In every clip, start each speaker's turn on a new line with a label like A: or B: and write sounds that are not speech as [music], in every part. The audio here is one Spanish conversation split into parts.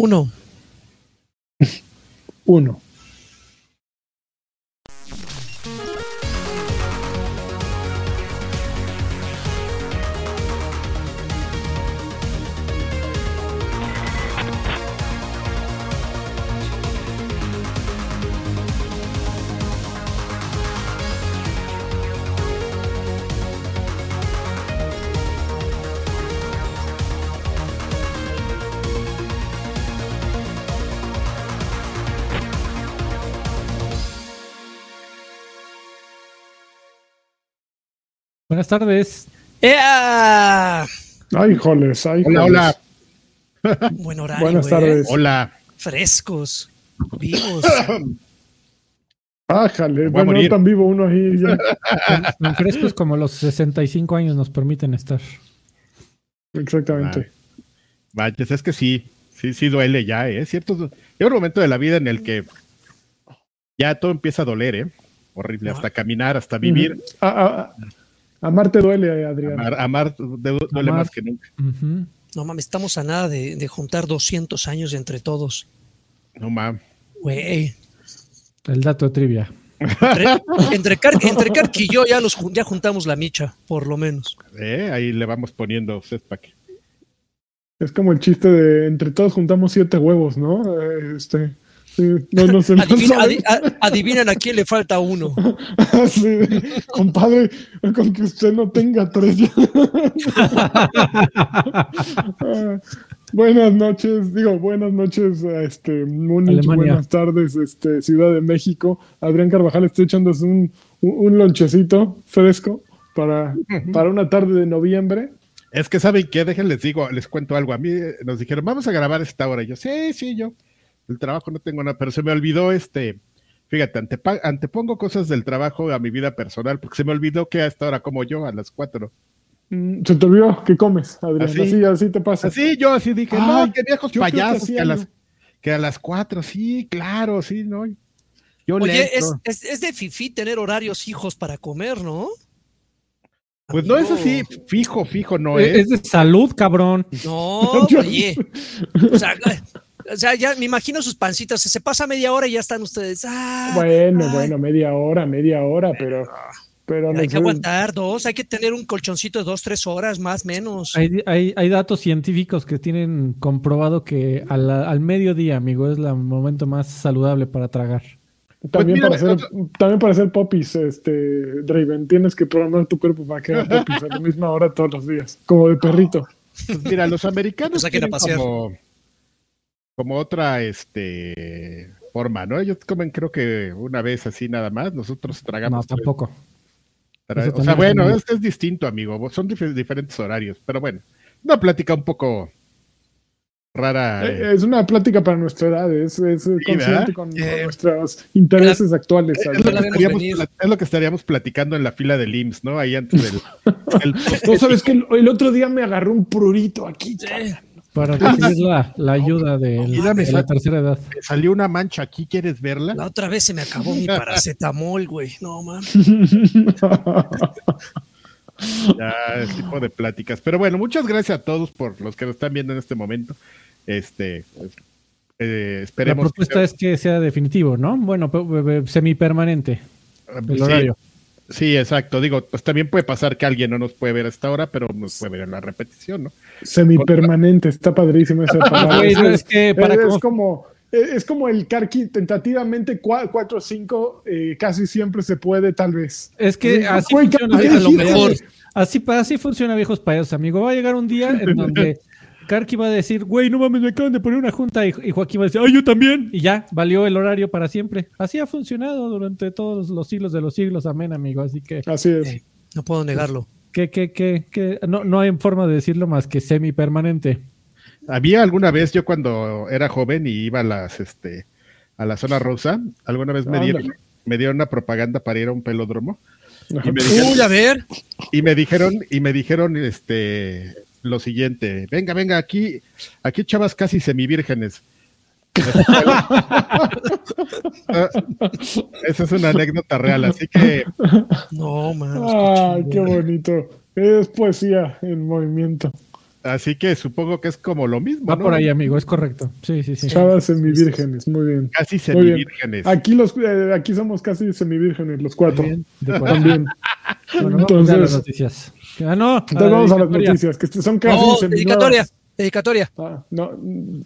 A: Uno.
B: Uno.
C: Buenas tardes.
A: ¡Ea!
B: Ay, joles, ay,
D: Hola,
B: joles.
D: hola. [laughs]
A: Buen horario.
B: Buenas
A: ¿eh?
B: tardes.
D: Hola.
A: Frescos. Vivos. [coughs]
B: Ájale, bueno, no tan vivo uno ahí ya. [laughs]
C: Tan frescos como los 65 años nos permiten estar.
B: Exactamente.
D: Vaya, es que sí, sí, sí duele ya, ¿eh? Cierto. Llega un momento de la vida en el que ya todo empieza a doler, ¿eh? Horrible, hasta caminar, hasta vivir.
B: Ujú. A- a- a- amar te duele, Adrián.
D: Amar, amar du- duele
C: Amar.
D: más que nunca.
A: No mames, estamos a nada de, de juntar 200 años entre todos.
D: No mames.
A: Güey.
C: El dato de trivia.
A: Entre, entre, Car- entre Kark y yo ya, los, ya juntamos la micha, por lo menos.
D: ¿eh? Ahí le vamos poniendo setpack.
B: Es como el chiste de entre todos juntamos siete huevos, ¿no? Eh, Este, sí, no, no sé. no
A: Adivina-
B: sabe.
A: adi- a- adivinan a quién le falta uno. [laughs]
B: Sí, compadre, con que usted no tenga tres [laughs] buenas noches, digo, buenas noches, a este, Múnich, buenas tardes, este, Ciudad de México. Adrián Carvajal está echándose un, un, un lonchecito fresco para, para una tarde de noviembre.
D: Es que saben qué, déjenles digo, les cuento algo. A mí eh, nos dijeron, vamos a grabar esta hora. Y yo, sí, sí, yo. El trabajo no tengo nada, pero se me olvidó este. Fíjate, antepa- antepongo cosas del trabajo a mi vida personal, porque se me olvidó que a esta hora como yo, a las cuatro.
B: Mm, Se te olvidó que comes, Adrián.
D: Así.
B: Así, así, te pasa.
D: Así yo así dije,
B: Ay,
D: no, qué viejos
B: que
D: payasos,
B: así
D: que, a las, que a las cuatro, sí, claro, sí, ¿no? Yo le
A: Oye, es, es, es de fifí tener horarios fijos para comer, ¿no?
D: Pues no es así, fijo, fijo, no
C: Es,
D: es.
C: es de salud, cabrón.
A: No, [laughs] oye. O sea, o sea, ya me imagino sus pancitas. Se pasa media hora y ya están ustedes. Ah,
B: Bueno,
A: ay,
B: bueno, media hora, media hora, pero, pero
A: Hay que aguantar dos, hay que tener un colchoncito de dos, tres horas, más menos.
C: Hay, hay, hay datos científicos que tienen comprobado que al, al mediodía, amigo, es el momento más saludable para tragar.
B: También,
D: mira,
B: para hacer,
D: otro-
B: también para hacer popis, este, Draven, tienes que programar tu cuerpo para que haga popis a la misma hora todos los días, como de perrito.
D: Pues mira, los [laughs] americanos tienen como, como otra este forma, ¿no? Ellos comen creo que una vez así nada más, nosotros
C: No,
D: tragamos tres-
C: tampoco.
D: tra- o sea, bueno, es, es distinto, amigo, son dif- diferentes horarios, pero bueno, una plática un poco rara.
B: Eh,
D: eh.
B: Es una plática para nuestra edad, es, es consciente
D: ¿verdad?
B: con, con
A: Eh,
B: nuestros intereses actuales.
D: Es lo, que estaríamos,
A: venir.
D: pla- es lo que estaríamos platicando en la fila del IMSS, ¿no? Ahí antes del... [laughs] el-
B: No sabes que el, el otro día me agarró un prurito aquí. cabrón.
C: Para recibir la, la ayuda de, la tercera edad.
D: salió una mancha aquí, ¿quieres verla?
A: La otra vez se me acabó mi [laughs] paracetamol, güey. No, mames. [laughs]
D: Ya, ese tipo de pláticas. Pero bueno, muchas gracias a todos por los que nos están viendo en este momento. Este, pues, eh,
C: La
D: esperemos.
C: propuesta
D: que
C: es que sea definitivo, ¿no? Bueno, pe- pe- pe- semipermanente. El
D: sí,
C: horario.
D: Sí, exacto. Digo, pues también puede pasar que alguien no nos puede ver a esta hora, pero nos puede ver en la repetición, ¿no?
B: Semipermanente, está padrísimo esa [laughs] palabra.
C: Güey, no, es que para
B: es, como es como el Karki, tentativamente 4 o 5, casi siempre se puede, tal vez.
C: Es que
B: Sí,
C: así
B: güey,
C: funciona.
B: ¿qué
C: a lo mejor. Así, así funciona, viejos payasos, amigo. Va a llegar un día en [laughs] donde Karki va a decir, güey, no mames, me acaban de poner una junta. Y, y Joaquín va a decir, ay, yo también. Y ya, valió el horario para siempre. Así ha funcionado durante todos los siglos de los siglos. Amén, amigo. Así que,
B: Así es.
A: Eh, no puedo negarlo.
C: que, que, que, que no, no hay forma de decirlo más que semipermanente.
D: Había alguna vez, yo cuando era joven y iba a las, este, a la zona rosa, alguna vez me dieron, me dieron una propaganda para ir a un pelódromo
B: Ajá.
D: me dijeron-
A: Uy, a ver.
D: y me dijeron, y me dijeron, este, lo siguiente, venga, venga, aquí, aquí chavas casi semivírgenes. Ah, [laughs] Esa es una anécdota real, así que
A: No, man.
B: Ay, qué bonito. Es poesía en movimiento.
D: Así que supongo que es como lo mismo.
C: Va
D: ¿no?
C: por ahí, amigo, es correcto. Sí, sí, sí.
B: Chavas semivírgenes, muy bien.
D: Casi
B: bien.
D: semivírgenes.
B: Aquí los eh, aquí somos casi semivírgenes, los cuatro.
C: Bien, de.
B: También.
C: Bueno, vamos a las
B: Entonces-
C: noticias. Ah, no.
B: Entonces vamos a las noticias, que son casi
A: No, dedicatoria. Dedicatoria.
B: Ah, no,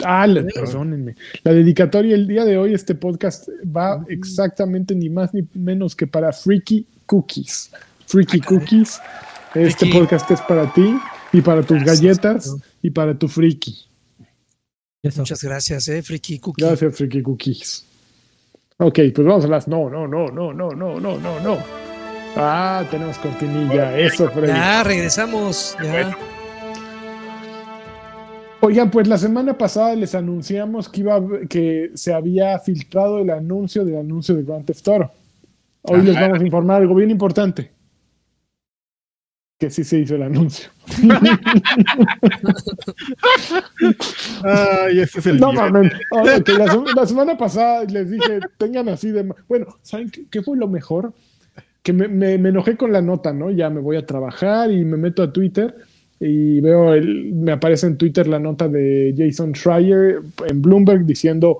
B: ah, la- perdónenme. La dedicatoria el día de hoy, este podcast va exactamente ni más ni menos que para Freaky Cookies. Freaky Cookies. Este
A: Freaky.
B: podcast es para ti y para tus
A: Gracias,
B: galletas y para tu Freaky.
C: Eso.
A: Muchas gracias, eh, Friki Cookie.
B: Gracias, Freaky Cookies. Ok, pues vamos a las. No, no, no, no, no, no, no, no, no. Ah, tenemos cortinilla. Eso, Freddy.
A: Ya, regresamos. Ya.
B: Oigan, pues la semana pasada les anunciamos que iba que se había filtrado el anuncio del anuncio de Grand Theft Auto. Hoy les vamos a informar algo bien importante. Que sí se hizo el anuncio.
D: Ay, ese es el
B: No mames. La, sem- la semana pasada les dije, tengan así de. Bueno, ¿saben qué, qué fue lo mejor? Que me, me- me enojé con la nota, ¿no? Ya me voy a trabajar y me meto a Twitter y veo, el, me aparece en Twitter la nota de Jason Schreier en Bloomberg diciendo.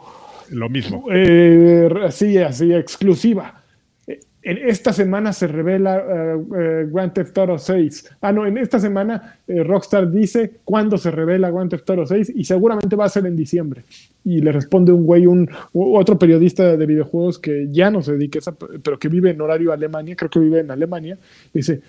D: Lo mismo.
B: Eh, así, así, exclusiva. En esta semana se revela eh, eh, Grand Theft Auto 6. Ah, no, en esta semana eh, Rockstar dice cuándo se revela Grand Theft Auto 6 y seguramente va a ser en diciembre. Y le responde un güey, un otro periodista de videojuegos que ya no se dedica a esa, pero que vive en horario Alemania, creo que vive en Alemania, dice,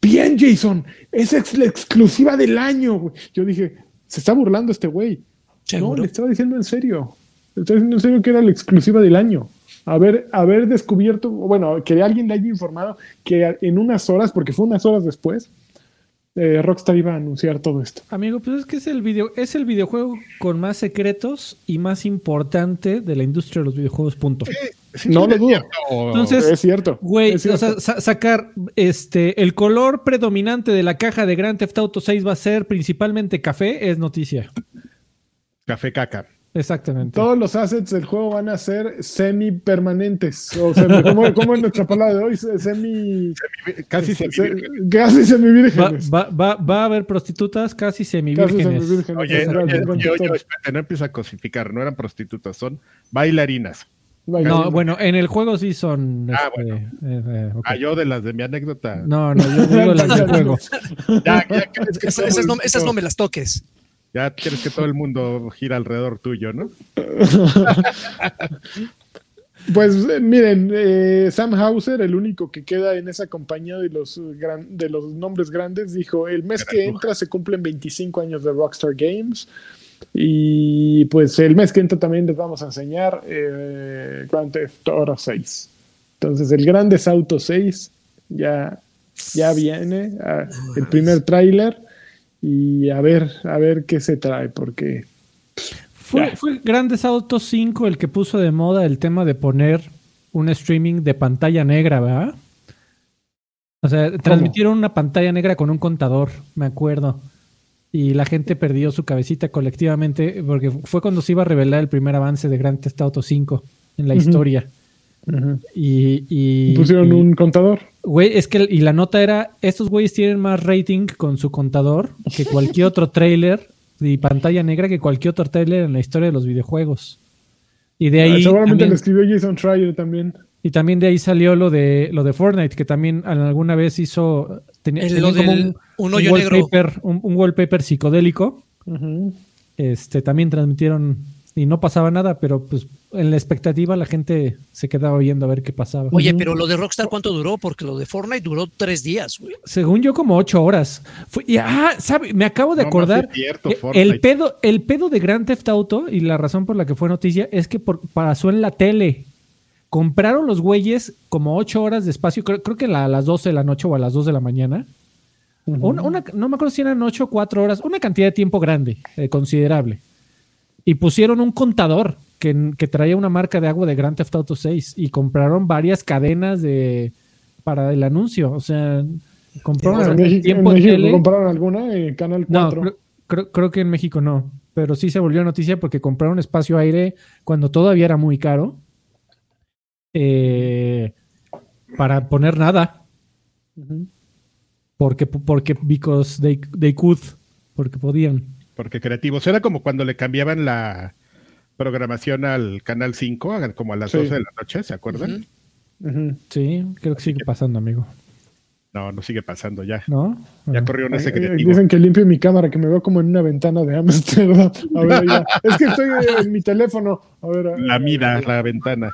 B: bien Jason, es ex- la exclusiva del año. güey". Yo dije, se está burlando este güey. No,
A: Seguro.
B: le estaba diciendo en serio. Le estaba diciendo en serio que era la exclusiva del año. Haber, haber descubierto, bueno, que alguien le haya informado que en unas horas, porque fue unas horas después, eh, Rockstar iba a anunciar todo esto.
C: Amigo, pues es que es el video, es el videojuego con más secretos y más importante de la industria de los videojuegos, punto.
D: Sí,
B: No lo dudo.
C: Entonces,
B: es cierto.
C: Güey, o sea, sa- sacar este el color predominante de la caja de Grand Theft Auto 6 va a ser principalmente café, es noticia.
D: Café caca.
C: Exactamente.
B: Todos los assets del juego van a ser semi-permanentes. O sea, [laughs] ¿cómo, cómo es nuestra palabra de hoy? Semi.
D: Casi
B: se-
D: semivírgen.
B: Casi
C: Va,
B: semivírgenes.
C: va, va, va a haber prostitutas casi
B: Casi
C: semivírgenes.
B: semivírgenes.
D: Oye,
B: Exacto,
D: oye, espérate, no empieza a cosificar, no eran prostitutas, son bailarinas.
C: No, bueno, en el juego sí son.
D: Ah,
C: este,
D: bueno.
C: eh, eh.
D: Ah, yo de las de mi anécdota.
C: No, no, yo digo las del [laughs] juego.
D: Ya, ya crees que
A: Esas, no, esas no me las toques.
D: Ya quieres que todo el mundo gira alrededor tuyo, ¿no? [laughs]
B: Pues eh, miren, eh, Sam Hauser, el único que queda en esa compañía de los, eh, gran- de los nombres grandes, dijo, el mes que entra se cumplen 25 años de Rockstar Games y pues el mes que entra también les vamos a enseñar eh, Grand Theft Auto 6. Entonces el Grandes Auto 6 ya, ya viene, ah, el primer tráiler y a ver, a ver qué se trae, porque
C: Fue, fue Grandes Autos 5 el que puso de moda el tema de poner un streaming de pantalla negra, ¿verdad? O sea, transmitieron una pantalla negra con un contador, me acuerdo. Y la gente perdió su cabecita colectivamente porque fue cuando se iba a revelar el primer avance de Grand Theft Auto 5 en la historia. Y, y-
B: pusieron
C: y-
B: un contador.
C: Güey, es que y la nota era, estos güeyes tienen más rating con su contador que cualquier otro trailer y pantalla negra que cualquier otro trailer en la historia de los videojuegos. Y de ahí
B: Ah, Seguramente
C: también,
B: lo escribió Jason Schreier también.
C: y también de ahí salió lo de lo de Fortnite, que también alguna vez hizo tenía,
A: El-
C: tenía
A: lo
C: como
A: del-
C: un,
A: un
C: un
A: hoyo negro.
C: wallpaper, un, un wallpaper psicodélico. Este también transmitieron y no pasaba nada, pero pues en la expectativa la gente se quedaba viendo a ver qué pasaba.
A: Oye, pero lo de Rockstar, ¿cuánto duró? Porque lo de Fortnite duró tres días, güey.
C: Según yo, como ocho horas. Fue- y, ah, ¿sabe? Me acabo de
D: No, no
C: acordar.
D: es cierto, Fortnite.
C: el, pedo, el pedo de Grand Theft Auto y la razón por la que fue noticia es que por, pasó en la tele. Compraron los güeyes como ocho horas de espacio, creo, creo que la- a las 12 de la noche o a las 2 de la mañana. Una- una- no me acuerdo si eran ocho o cuatro horas, una cantidad de tiempo grande, eh, considerable. Y pusieron un contador que, que traía una marca de agua de Grand Theft Auto 6 y compraron varias cadenas de para el anuncio. O sea, compraron
B: En México, en
C: tiempo en
B: México
C: tele.
B: compraron alguna en Canal
C: No,
B: 4.
C: creo, creo- creo que en México no. Pero sí se volvió noticia porque compraron espacio aire cuando todavía era muy caro. eh, para poner nada. Porque, porque because they, they could. porque podían.
D: Porque creativos. Era como cuando le cambiaban la programación al canal 5, a- como a las
B: Sí.
D: 12 de la noche, ¿se acuerdan?
C: Sí, creo que sigue pasando, amigo.
D: No, no sigue pasando ya.
C: ¿No?
D: Ya
C: Ah.
D: corrió ese creativo.
B: Dicen que limpie mi cámara, que me veo como en una ventana de Amsterdam. [laughs] A ver, ya. Es que estoy en mi teléfono. A ver, a-
D: La mira, la ventana.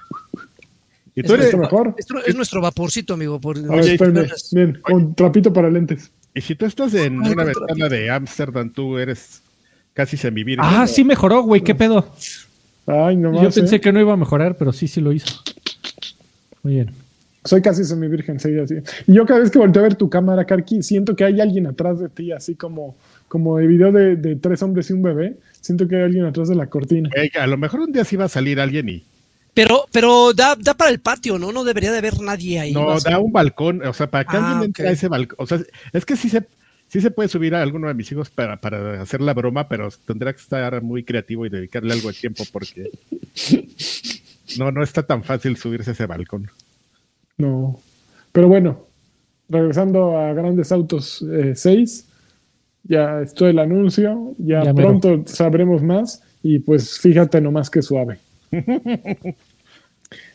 D: Y
A: Es
D: tú eres,
B: ¿Esto mejor?
A: Esto es nuestro vaporcito, amigo. Por,
B: A ver, espérame. Bien, con trapito para lentes.
D: y si tú estás en
A: Ay,
D: una ventana de Ámsterdam, tú eres casi semivirgen.
C: Ah, sí mejoró, güey, qué pedo.
B: Ay, no
C: Yo pensé
B: ¿eh?
C: que no iba a mejorar, pero sí, sí lo hizo. Muy bien.
B: Soy casi semivirgen, sí, así. Y yo cada vez que volteo a ver tu cámara, Karki, siento que hay alguien atrás de ti, así como, como el video de, de tres hombres y un bebé. Siento que hay alguien atrás de la cortina.
D: Güey, a lo mejor un día sí va a salir alguien y
A: Pero, pero da, da para el patio, ¿no? No debería de haber nadie ahí.
D: no da un balcón, o sea, para que
A: Ah,
D: alguien entre a ese balcón, o sea, es que sí se sí se puede subir a alguno de mis hijos para, para hacer la broma, pero tendrá que estar muy creativo y dedicarle algo de tiempo porque no, no está tan fácil subirse a ese balcón.
B: No. Pero bueno, regresando a Grandes Autos eh, 6, ya estoy el anuncio, ya,
C: Ya mero.
B: pronto sabremos más y pues fíjate nomás que suave. [laughs]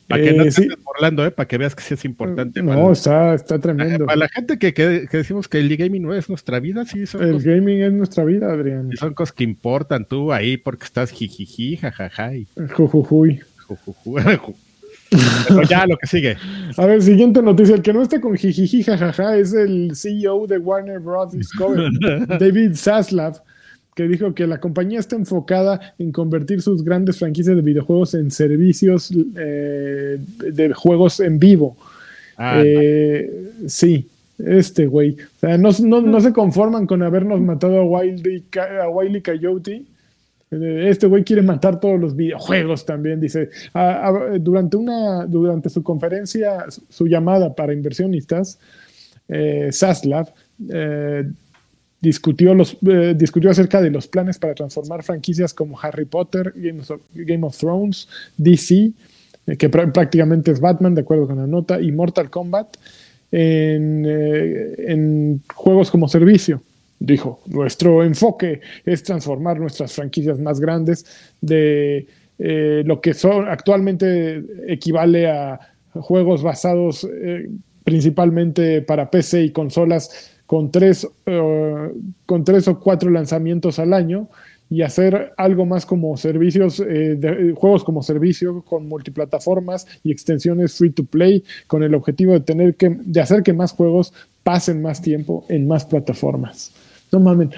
D: Para que no
B: Eh,
D: te
B: sí.
D: estés burlando, ¿eh? para que veas que sí es importante. para,
B: No, está, está
D: la,
B: tremendo.
D: para la gente que, que- que decimos que el gaming no es nuestra vida, sí son,
B: El
D: cosas,
B: gaming es nuestra vida, Adrián.
D: son cosas que importan tú ahí porque estás jijiji, jajaja y
B: Jujujuy.
D: jujuju. [laughs] Pero ya lo que sigue.
B: A ver, siguiente noticia. El que no está con jijiji jajaja es el CEO de Warner Bros. Discovery, [laughs] David Zaslav, que dijo que la compañía está enfocada en convertir sus grandes franquicias de videojuegos en servicios eh, de juegos en vivo.
D: Ah,
B: Eh, sí, este güey. O sea, no, no- no se conforman con habernos matado a Wiley, a Wiley Coyote. Eh, Este güey quiere matar todos los videojuegos también, dice. Ah, ah, durante, una, durante su conferencia, su, su llamada para inversionistas, eh, Zaslav eh, discutió, los, eh, discutió acerca de los planes para transformar franquicias como Harry Potter, Game of, Thrones, DC, eh, que pr- prácticamente es Batman, de acuerdo con la nota, y Mortal Kombat, en, eh, en juegos como servicio. Dijo, nuestro enfoque es transformar nuestras franquicias más grandes de lo que son actualmente equivale a juegos basados principalmente para PC y consolas con tres, eh, con tres o cuatro lanzamientos al año y hacer algo más como servicios, eh, de- juegos como servicio con multiplataformas y extensiones free to play, con el objetivo de tener que, de hacer que más juegos pasen más tiempo en más plataformas. No mames,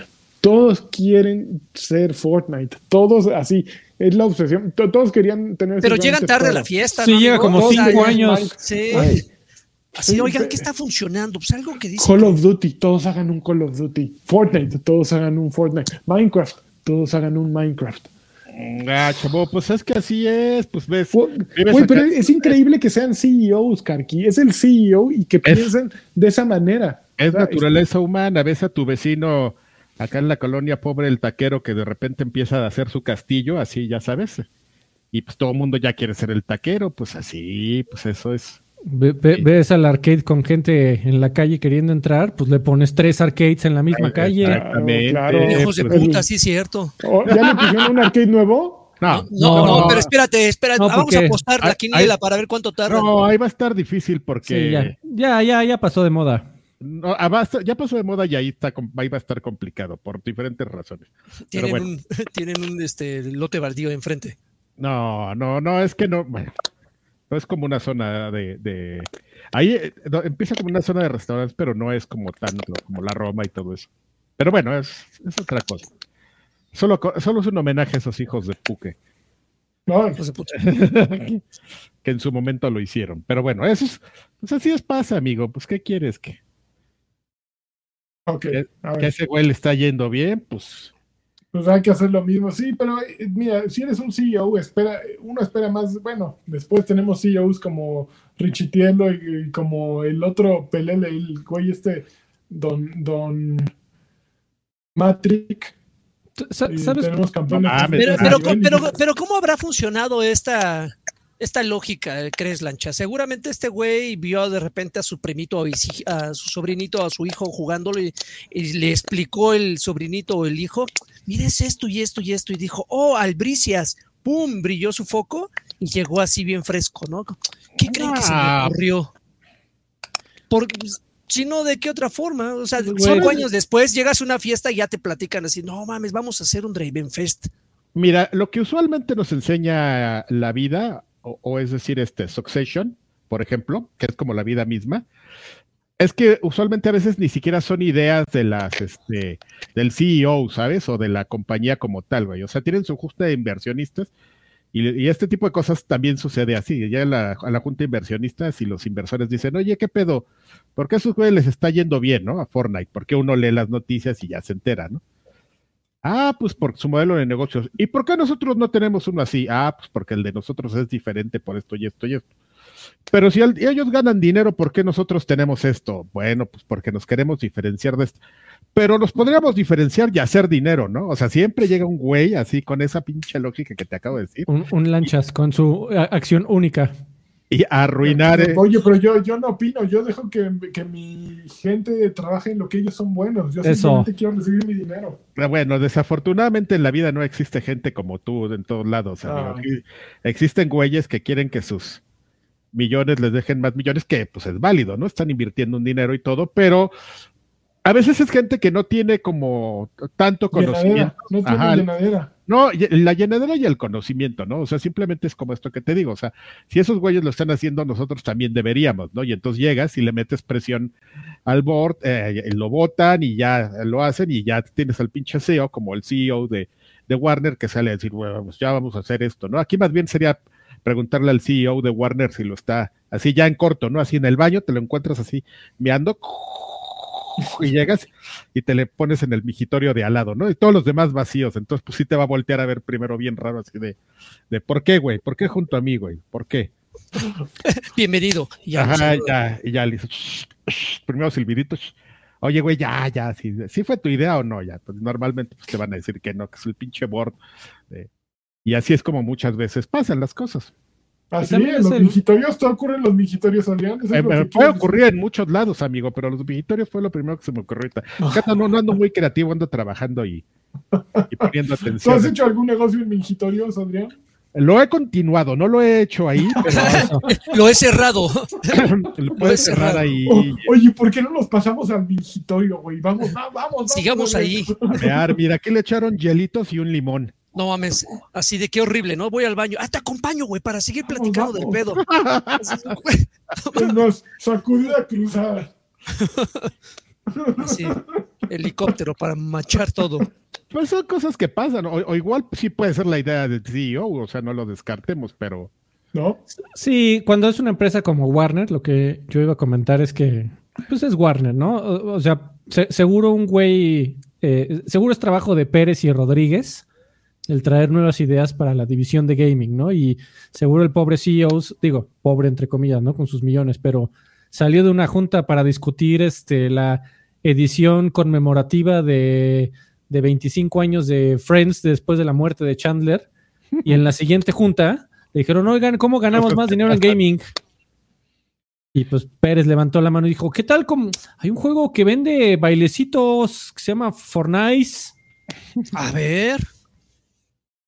B: todos quieren ser Fortnite, todos así, es la obsesión, to- todos querían tener.
A: Pero llegan tarde a la fiesta.
C: Sí,
A: ¿no,
C: llega como
B: Todos
C: cinco años.
A: Sí.
B: Ay,
A: Así,
B: Sí,
A: oigan. ¿qué está funcionando? Pues algo que dice.
B: Call of Duty, todos hagan un Call of Duty. Fortnite, todos hagan un Fortnite. Minecraft, todos hagan un Minecraft.
D: Ah, chavo, pues es que así es, pues ves.
B: Güey, pero es increíble que sean CEOs, Karki. Es el CEO y que
D: Es-
B: piensen de esa manera.
D: Es
B: sea,
D: naturaleza humana, ves a tu vecino acá en la colonia pobre, el taquero, que de repente empieza a hacer su castillo, así ya sabes. Y pues todo el mundo ya quiere ser el taquero, pues así, pues eso es.
C: Ve- ve- Ves al arcade con gente en la calle queriendo entrar, pues le pones tres arcades en la misma
D: Ay,
C: calle.
D: Exactamente.
B: Claro,
A: Hijos de
D: pues,
A: puta, sí, cierto.
B: Oh, ¿Ya le pusieron un arcade nuevo?
D: no,
A: No, no,
C: No.
A: pero espérate, espérate.
C: No,
A: Vamos
C: porque-
A: a apostar la quiniela para ver cuánto tarda.
D: no, ahí va a estar difícil porque
C: Sí, ya, ya, ya, ya pasó de moda.
D: no, ah, ya pasó de moda y ahí está, ahí va a estar complicado por diferentes razones.
A: tienen
D: bueno.
A: un, [laughs] tienen un este, lote baldío enfrente.
D: No, no, no, es que no, bueno, no es como una zona de, de ahí eh, no, empieza como una zona de restaurantes, pero no es como tan como la Roma y todo eso. Pero bueno, es, es otra cosa. Solo, solo es un homenaje a esos hijos de Puque
B: No,
A: Hijos de puta. [laughs]
D: que en su momento lo hicieron. Pero bueno, eso es, pues así es pasa, amigo. Pues qué quieres que,
B: ok.
D: que,
B: a
D: que ese güey le está yendo bien, pues
B: pues hay que hacer lo mismo. Sí, pero eh, mira, si eres un CEO, espera, uno espera más. Bueno, después tenemos CEOs como Richitielo y, y como el otro Pelele, el güey este, Don, Don Matrix.
C: ¿Sabes?
B: tenemos campeones.
D: Mames,
A: Pero, pero,
B: nivel.
A: pero, pero, ¿cómo habrá funcionado esta, esta lógica, eh, crees, Lancha? Seguramente este güey vio de repente a su primito, a su sobrinito, a su hijo jugándolo y, y le explicó el sobrinito o el hijo, mires esto y esto y esto, y dijo, oh, albricias, ¡pum! brilló su foco y llegó así bien fresco, ¿no? ¿Qué creen que se le
D: Ah.
A: ocurrió? Por, si no, ¿de qué otra forma? O sea, cinco años después llegas a una fiesta y ya te platican así, no mames, vamos a hacer un Draven Fest.
D: Mira, lo que usualmente nos enseña la vida, o, o es decir, este Succession, por ejemplo, que es como la vida misma, es que usualmente a veces ni siquiera son ideas de las, este, del CEO, ¿sabes? O de la compañía como tal, güey. O sea, tienen su junta de inversionistas y, este tipo de cosas también sucede así. Ya la, a la junta de inversionistas y los inversores dicen, oye, ¿qué pedo? ¿Por qué a esos güeyes les está yendo bien, no? A Fortnite. Porque uno lee las noticias y ya se entera, ¿no? Ah, pues por su modelo de negocios. ¿Y por qué nosotros no tenemos uno así? Ah, pues porque el de nosotros es diferente por esto y esto y esto. Pero si el- ellos ganan dinero, ¿por qué nosotros tenemos esto? Bueno, pues porque nos queremos diferenciar de esto. Pero nos podríamos diferenciar y hacer dinero, ¿no? O sea, siempre llega un güey así con esa pinche lógica que te acabo de decir
C: Un, un lanchas con su a- acción única.
D: y arruinar. eh,
B: Oye, pero yo, yo no opino, yo dejo que, que mi gente trabaje en lo que ellos son buenos. Yo
C: Eso.
B: simplemente quiero recibir mi dinero.
D: Bueno, desafortunadamente en la vida no existe gente como tú en todos lados, amigo.
B: Ah.
D: Existen güeyes que quieren que sus millones les dejen más millones, que pues es válido, ¿no? Están invirtiendo un dinero y todo, pero a veces es gente que no tiene como tanto conocimiento.
B: Llenadera, no tiene
D: Ajá.
B: llenadera.
D: No, la llenadera y el conocimiento, ¿no? O sea, simplemente es como esto que te digo. O sea, si esos güeyes lo están haciendo, nosotros también deberíamos, ¿no? Y entonces llegas y le metes presión al board, eh, lo votan y ya lo hacen y ya tienes al pinche CEO como el CEO de, de Warner que sale a decir, bueno, pues ya vamos a hacer esto, ¿no? Aquí más bien sería preguntarle al CEO de Warner si lo está así ya en corto, ¿no? Así en el baño, te lo encuentras así meando y llegas y te le pones en el migitorio de al lado, ¿no? Y todos los demás vacíos. Entonces, pues sí te va a voltear a ver primero bien raro, así de, de ¿por qué, güey? ¿Por qué junto a mí, güey? ¿Por qué? [laughs]
A: Bienvenido. Y ya,
D: Ajá, ya, y ya le hizo, primero silbidito. Oye, güey, ya, ya, sí, sí fue tu idea o no, ya. Pues normalmente pues, te van a decir que no, que es el pinche board. eh, y así es como muchas veces pasan las cosas.
B: Así,
C: es
B: los
C: el-
B: migitorios, todo ocurre en los migitorios, Adrián.
D: Eh, puede ocurrir en muchos lados, amigo, pero los vigitorios fue lo primero que se me ocurrió ahorita. Acá no, no ando muy creativo, ando trabajando y, y poniendo
B: decir. [laughs] ¿Tú
D: atención.
B: has hecho algún negocio en migitorios, Adrián?
D: Lo he continuado, no lo he hecho ahí, [laughs]
C: Eso. [laughs]
A: Lo he cerrado.
D: lo puedes cerrar
A: cerrado.
D: ahí
B: O-
D: y
B: oye, ¿por qué no nos pasamos al migitorio, güey? Vamos, va- vamos, vamos.
A: Sigamos ahí.
D: Mira, aquí le echaron hielitos y un limón.
A: No mames, así de qué horrible, ¿no? Voy al baño. Ah, te acompaño, güey, para seguir
B: Vamos,
A: platicando del pedo. [laughs]
B: Nos sacudida cruzada. [laughs]
A: así, helicóptero para machar todo.
D: Pues son cosas que pasan, o, o igual sí puede ser la idea del CEO, o sea, no lo descartemos, pero
B: ¿No?
C: Sí, cuando es una empresa como Warner, lo que yo iba a comentar es que, pues es Warner, ¿no? O, o sea, se- seguro un güey, eh, seguro es trabajo de Pérez y Rodríguez el traer nuevas ideas para la división de gaming, ¿no? Y seguro el pobre CEO, digo, pobre entre comillas, ¿no? Con sus millones, pero salió de una junta para discutir este, la edición conmemorativa de, de 25 años de Friends después de la muerte de Chandler. Y en la siguiente junta le dijeron, oigan, ¿cómo ganamos más dinero en [laughs] gaming? Y pues Pérez levantó la mano y dijo, ¿qué tal? Como... Hay un juego que vende bailecitos que se llama Fortnite.
A: A ver,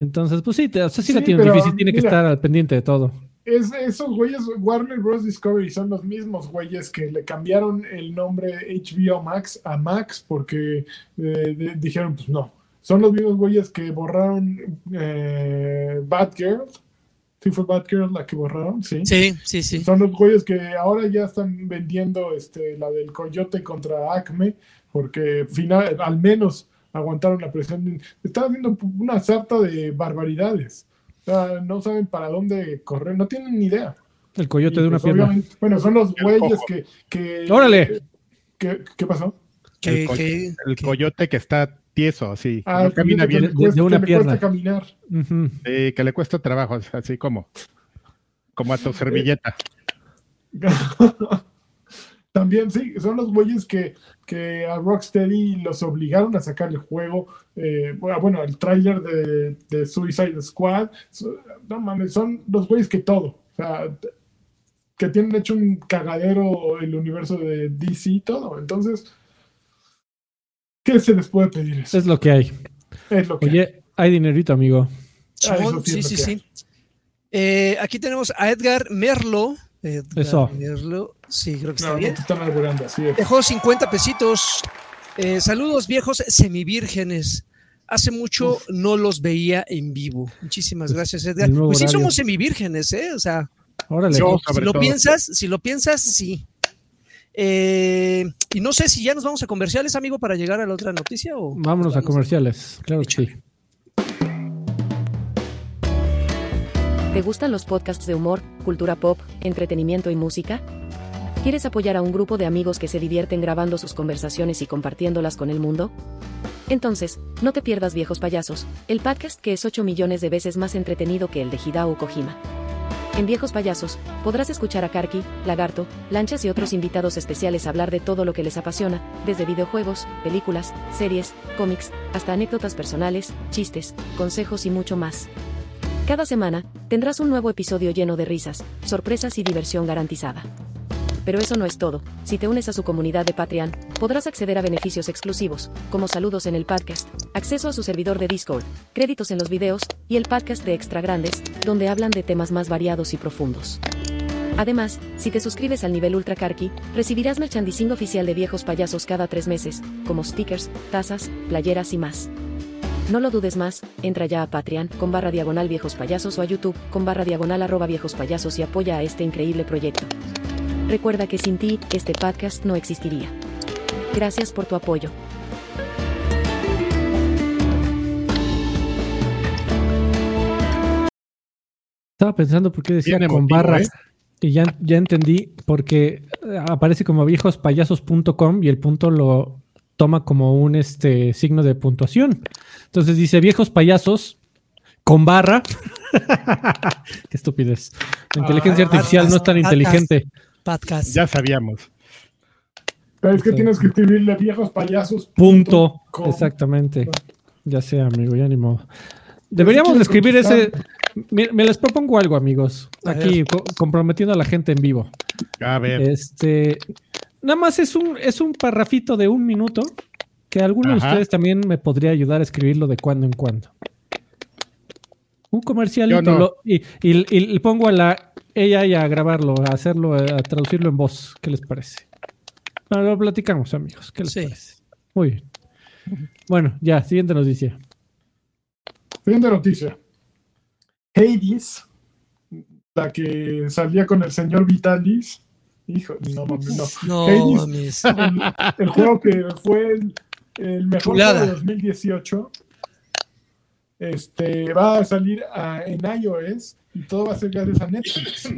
C: Entonces, pues sí, te- o sea, sí, la tiene
B: pero
C: difícil, tiene que estar al pendiente de todo.
B: Es, esos güeyes, Warner Bros. Discovery, son los mismos güeyes que le cambiaron el nombre HBO Max a Max porque eh, de- dijeron, pues no. Son los mismos güeyes que borraron eh, Batgirl. Sí, fue Batgirl la que borraron, sí.
A: sí, sí, sí.
B: Son los güeyes que ahora ya están vendiendo este, la del Coyote contra Acme, porque final, al menos aguantaron la presión. Están haciendo una sarta de barbaridades. O sea, no saben para dónde correr, no tienen ni idea.
C: El coyote
B: Y,
C: de una
B: pues,
C: pierna.
B: Bueno, son los güeyes que, que.
C: ¡Órale!
B: ¿Qué, qué pasó?
A: Que,
D: el, co-
A: que-
D: el
A: que-
D: coyote que está tieso, así, que
B: Ah,
D: no camina
B: que,
D: bien,
B: le
C: de-
B: cuesta-
C: de una
B: que le cuesta
C: pierna.
B: caminar.
D: Eh, que le cuesta trabajo, así como, como a tu [laughs] servilleta. [laughs]
B: También, sí, son los güeyes que, que a Rocksteady los obligaron a sacar el juego. eh, bueno, el tráiler de, de Suicide Squad. No mames, son los güeyes que todo. O sea, que tienen hecho un cagadero el universo de DC y todo. Entonces, ¿qué se les puede pedir eso?
C: Es lo que hay.
B: Es lo que hay.
C: Oye, hay dinerito, amigo.
B: Ah, sí
A: sí, sí. Eh, aquí tenemos a Edgar Merlo. Edgar
C: Eso.
A: Merlo. Sí, creo que está
B: No, no
A: bien.
B: te están alburando, así es.
A: Dejó 50 pesitos. Eh, saludos viejos semivírgenes. Hace mucho no los veía en vivo. Muchísimas gracias, Edgar. Pues sí somos semivírgenes, ¿eh? O sea,
C: Órale.
D: Yo,
A: si lo
D: todo.
A: piensas, si lo piensas, sí. Eh, y no sé si ya nos vamos a comerciales, amigo, para llegar a la otra noticia o
C: Vámonos a comerciales. Claro que sí.
E: ¿Te gustan los podcasts de humor, cultura pop, entretenimiento y música? ¿Quieres apoyar a un grupo de amigos que se divierten grabando sus conversaciones y compartiéndolas con el mundo? Entonces, no te pierdas Viejos Payasos, el podcast que es 8 millones de veces más entretenido que el de Hidao Kojima. En Viejos Payasos, podrás escuchar a Karki, Lagarto, Lanchas y otros invitados especiales hablar de todo lo que les apasiona, desde videojuegos, películas, series, cómics, hasta anécdotas personales, chistes, consejos y mucho más. Cada semana, tendrás un nuevo episodio lleno de risas, sorpresas y diversión garantizada. Pero eso no es todo. Si te unes a su comunidad de Patreon, podrás acceder a beneficios exclusivos, como saludos en el podcast, acceso a su servidor de Discord, créditos en los videos, y el podcast de Extra Grandes, donde hablan de temas más variados y profundos. Además, si te suscribes al nivel Ultra Karki, recibirás merchandising oficial de viejos payasos cada tres meses, como stickers, tazas, playeras y más. No lo dudes más, entra ya a Patreon con barra diagonal viejos payasos o a YouTube con barra diagonal arroba viejos payasos y apoya a este increíble proyecto. Recuerda que sin ti, este podcast no existiría. Gracias por tu apoyo.
C: Estaba pensando por qué decía
D: Bien
C: con
D: emotivo,
C: barras.
D: ¿eh?
C: Y ya, ya entendí, porque aparece como viejospayasos.com y el punto lo toma como un este signo de puntuación. Entonces dice viejos payasos con barra. [laughs] Qué estupidez. La inteligencia
B: Ah,
C: artificial no es tan
A: podcast.
C: inteligente.
A: podcast.
D: Ya sabíamos.
B: Pero es que
C: Sí.
B: tienes que escribirle viejos payasos.
C: Punto.
B: com.
C: Exactamente. Ya sé, amigo, ya ni modo. Deberíamos escribir ese. Me, me les propongo algo, amigos. Aquí, co- comprometiendo a la gente en vivo.
D: A ver.
C: Este, nada más es un, es un parrafito de un minuto que alguno de ustedes también me podría ayudar a escribirlo de cuando en cuando. Un comercialito
D: no.
C: lo- y, y- pongo a la AI a grabarlo, a hacerlo, a traducirlo en voz. ¿Qué les parece? No, lo platicamos, amigos. ¿Qué les
A: Sí.
C: parece? Muy bien. Bueno, ya, siguiente noticia.
B: Siguiente noticia. Hades, la que salía con el señor Vitalis. Hijo, no mames, no.
A: No,
B: Hades,
A: mames.
B: el, el juego que fue el, el mejor juego de 2018. Este va a salir a- en iOS y todo va a ser gracias a Netflix.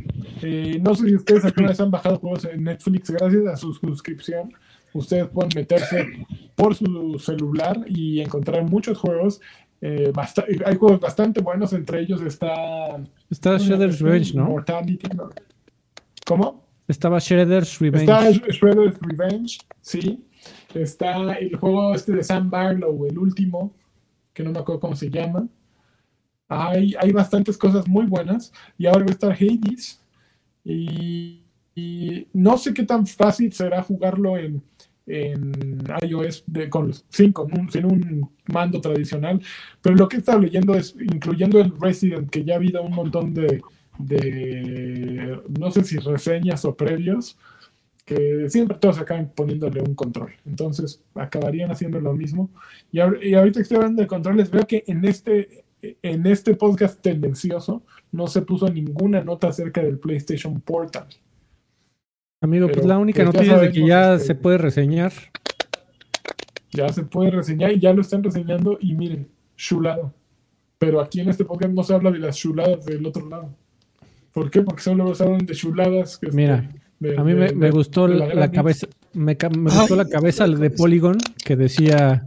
B: Eh, no sé si ustedes alguna vez han bajado juegos en Netflix gracias a su suscripción. Ustedes pueden meterse por su celular y encontrar muchos juegos. Eh, hay juegos bastante buenos, entre ellos está
C: Está Shredder's Revenge, ¿no?
B: Mortality, ¿no? ¿Cómo?
C: Estaba Shredder's Revenge.
B: Está Shredder's Revenge, sí. Está el juego este de Sam Barlow, el último, que no me acuerdo cómo se llama. Hay, hay bastantes cosas muy buenas. Y ahora va a estar Hades. Y, y no sé qué tan fácil será jugarlo en, en iOS con los, sin, un, sin un mando tradicional. Pero lo que he estado leyendo es, incluyendo el Resident, que ya ha habido un montón de no sé si reseñas o previos, que siempre todos acaban poniéndole un control. Entonces acabarían haciendo lo mismo. Y, ahor- y ahorita que estoy hablando de controles, veo que en este, en este podcast tendencioso no se puso ninguna nota acerca del PlayStation Portal.
C: Amigo, pues la única
B: pues,
C: noticia de que ya
B: este,
C: se puede reseñar.
B: Ya se puede reseñar y ya lo están reseñando y miren, chulado. Pero aquí en este podcast no se habla de las chuladas del otro lado. ¿Por qué? Porque solo se hablan de chuladas. que, este,
C: Mira,
B: de-
C: A mí me,
B: de-
C: me
B: de-
C: gustó la, cabeza, me, ca- me
A: Ay,
C: gustó la cabeza de. Polygon que decía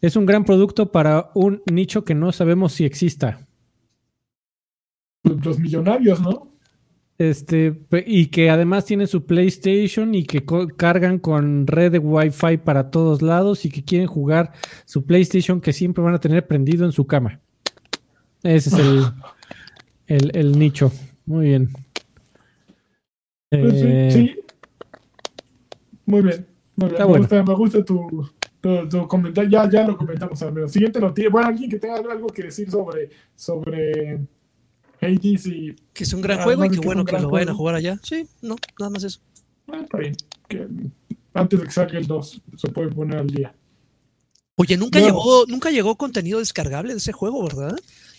C: es un gran producto para un nicho que no sabemos si exista.
B: Los millonarios, ¿no?
C: Este, y que además tiene su PlayStation y que co- cargan con red de Wi-Fi para todos lados y que quieren jugar su PlayStation que siempre van a tener prendido en su cama. Ese es el, [laughs] el, el nicho. Muy bien.
B: Pues sí,
C: Eh,
B: sí. Muy bien. Muy bien.
C: Está
B: me,
C: bueno.
B: gusta, me gusta tu, tu, tu comentario. Ya, ya lo comentamos al menos. Siguiente noticia. Bueno, alguien que tenga algo que decir sobre, sobre Hades y.
A: Que es un gran
B: Ah,
A: juego y que bueno que lo vayan a jugar allá. Sí, no, nada más eso.
B: Ah, está bien. Que, antes de que salga el 2, se puede poner al día.
A: Oye, nunca
B: No.
A: llegó, nunca llegó contenido descargable de ese juego, ¿verdad?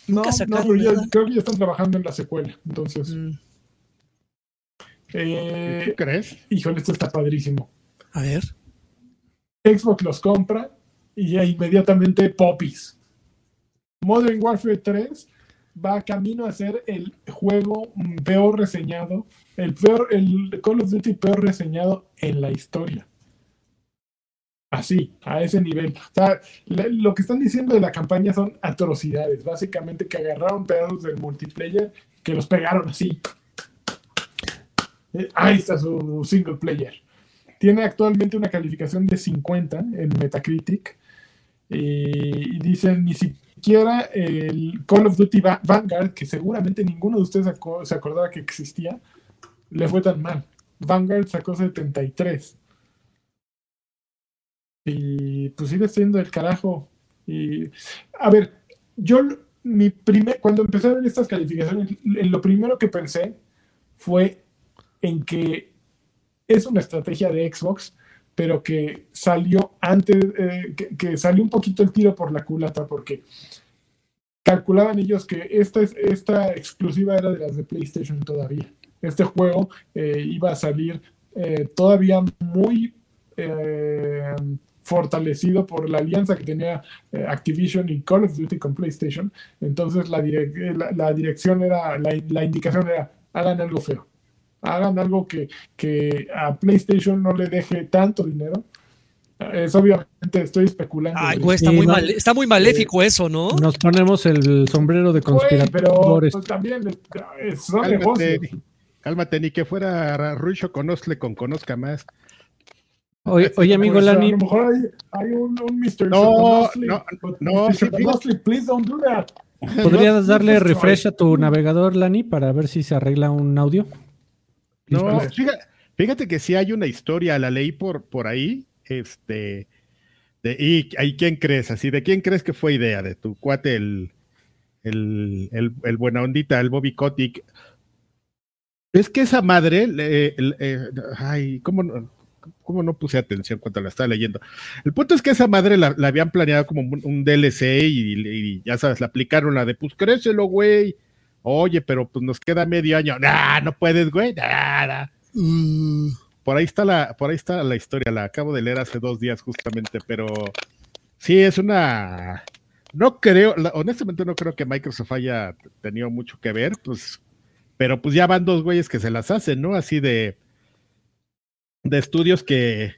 B: No,
A: Nunca
B: no, pero ya, creo que ya están trabajando en la secuela. Entonces,
A: Mm,
B: eh,
D: ¿Tú crees?
B: híjole, esto está padrísimo.
A: a ver.
B: Xbox los compra y ya inmediatamente popis. Modern Warfare 3 va camino a ser el juego peor reseñado, el peor, el Call of Duty peor reseñado en la historia. Así, a ese nivel. O sea, lo que están diciendo de la campaña son atrocidades. Básicamente que agarraron pedazos del multiplayer que los pegaron así. Eh, Ahí está su single player. Tiene actualmente una calificación de 50 en Metacritic. Y, y dicen ni siquiera el Call of Duty Va- Vanguard, que seguramente ninguno de ustedes se acordaba que existía, le fue tan mal. Vanguard sacó 73. Y pues sigue siendo el carajo. Y a ver, yo mi primer, cuando empecé a ver estas calificaciones, lo primero que pensé fue en que es una estrategia de Xbox, pero que salió antes, eh, que, salió un poquito el tiro por la culata, porque calculaban ellos que esta, es- esta exclusiva era de las de PlayStation todavía. Este juego eh, iba a salir eh, todavía muy fortalecido por la alianza que tenía Activision y Call of Duty con PlayStation. Entonces la dirección era, la, la indicación era, hagan algo feo. Hagan algo que, que a PlayStation no le deje tanto dinero. Es obviamente, estoy especulando.
A: Ay,
B: güey.
A: está
C: Sí,
A: muy,
C: no.
A: mal, está muy maléfico eso, ¿no?
C: Nos ponemos el sombrero de
B: Güey, pero
C: conspiradores.
B: pues, también son
D: Cálmate,
B: negocios.
D: cálmate, ni que fuera Rucho conozle con conozca más.
C: Oye, oye, amigo
B: Pues,
C: Lani,
B: A lo mejor hay, hay un, un Mr.
D: No, no, no,
B: Mr.
D: sí,
B: please don't do that. [laughs]
C: ¿podrías darle
B: destroy.
C: refresh a tu navegador, Lani, para ver si se arregla un audio?
D: No, fíjate, fíjate que sí hay una historia, la leí por, por ahí, este, de, y, ¿y quién crees? Así, ¿de quién crees que fue idea? ¿De tu cuate, el, el, el, el buena ondita, el Bobby Kotick? Es que esa madre, le- eh, ay, ¿cómo no, cómo no puse atención cuando la estaba leyendo? El punto es que esa madre la, la habían planeado como un, un DLC y, y ya sabes, la aplicaron la de, pues crécelo, güey. Oye, pero pues nos queda medio año. Nah, no puedes, güey. Nada.
A: Mm,
D: Por ahí está la, por ahí está la historia. La acabo de leer hace dos días justamente, pero sí es una. No creo, honestamente no creo que Microsoft haya tenido mucho que ver, pues, pero pues ya van dos güeyes que se las hacen, ¿no? Así de, de estudios que,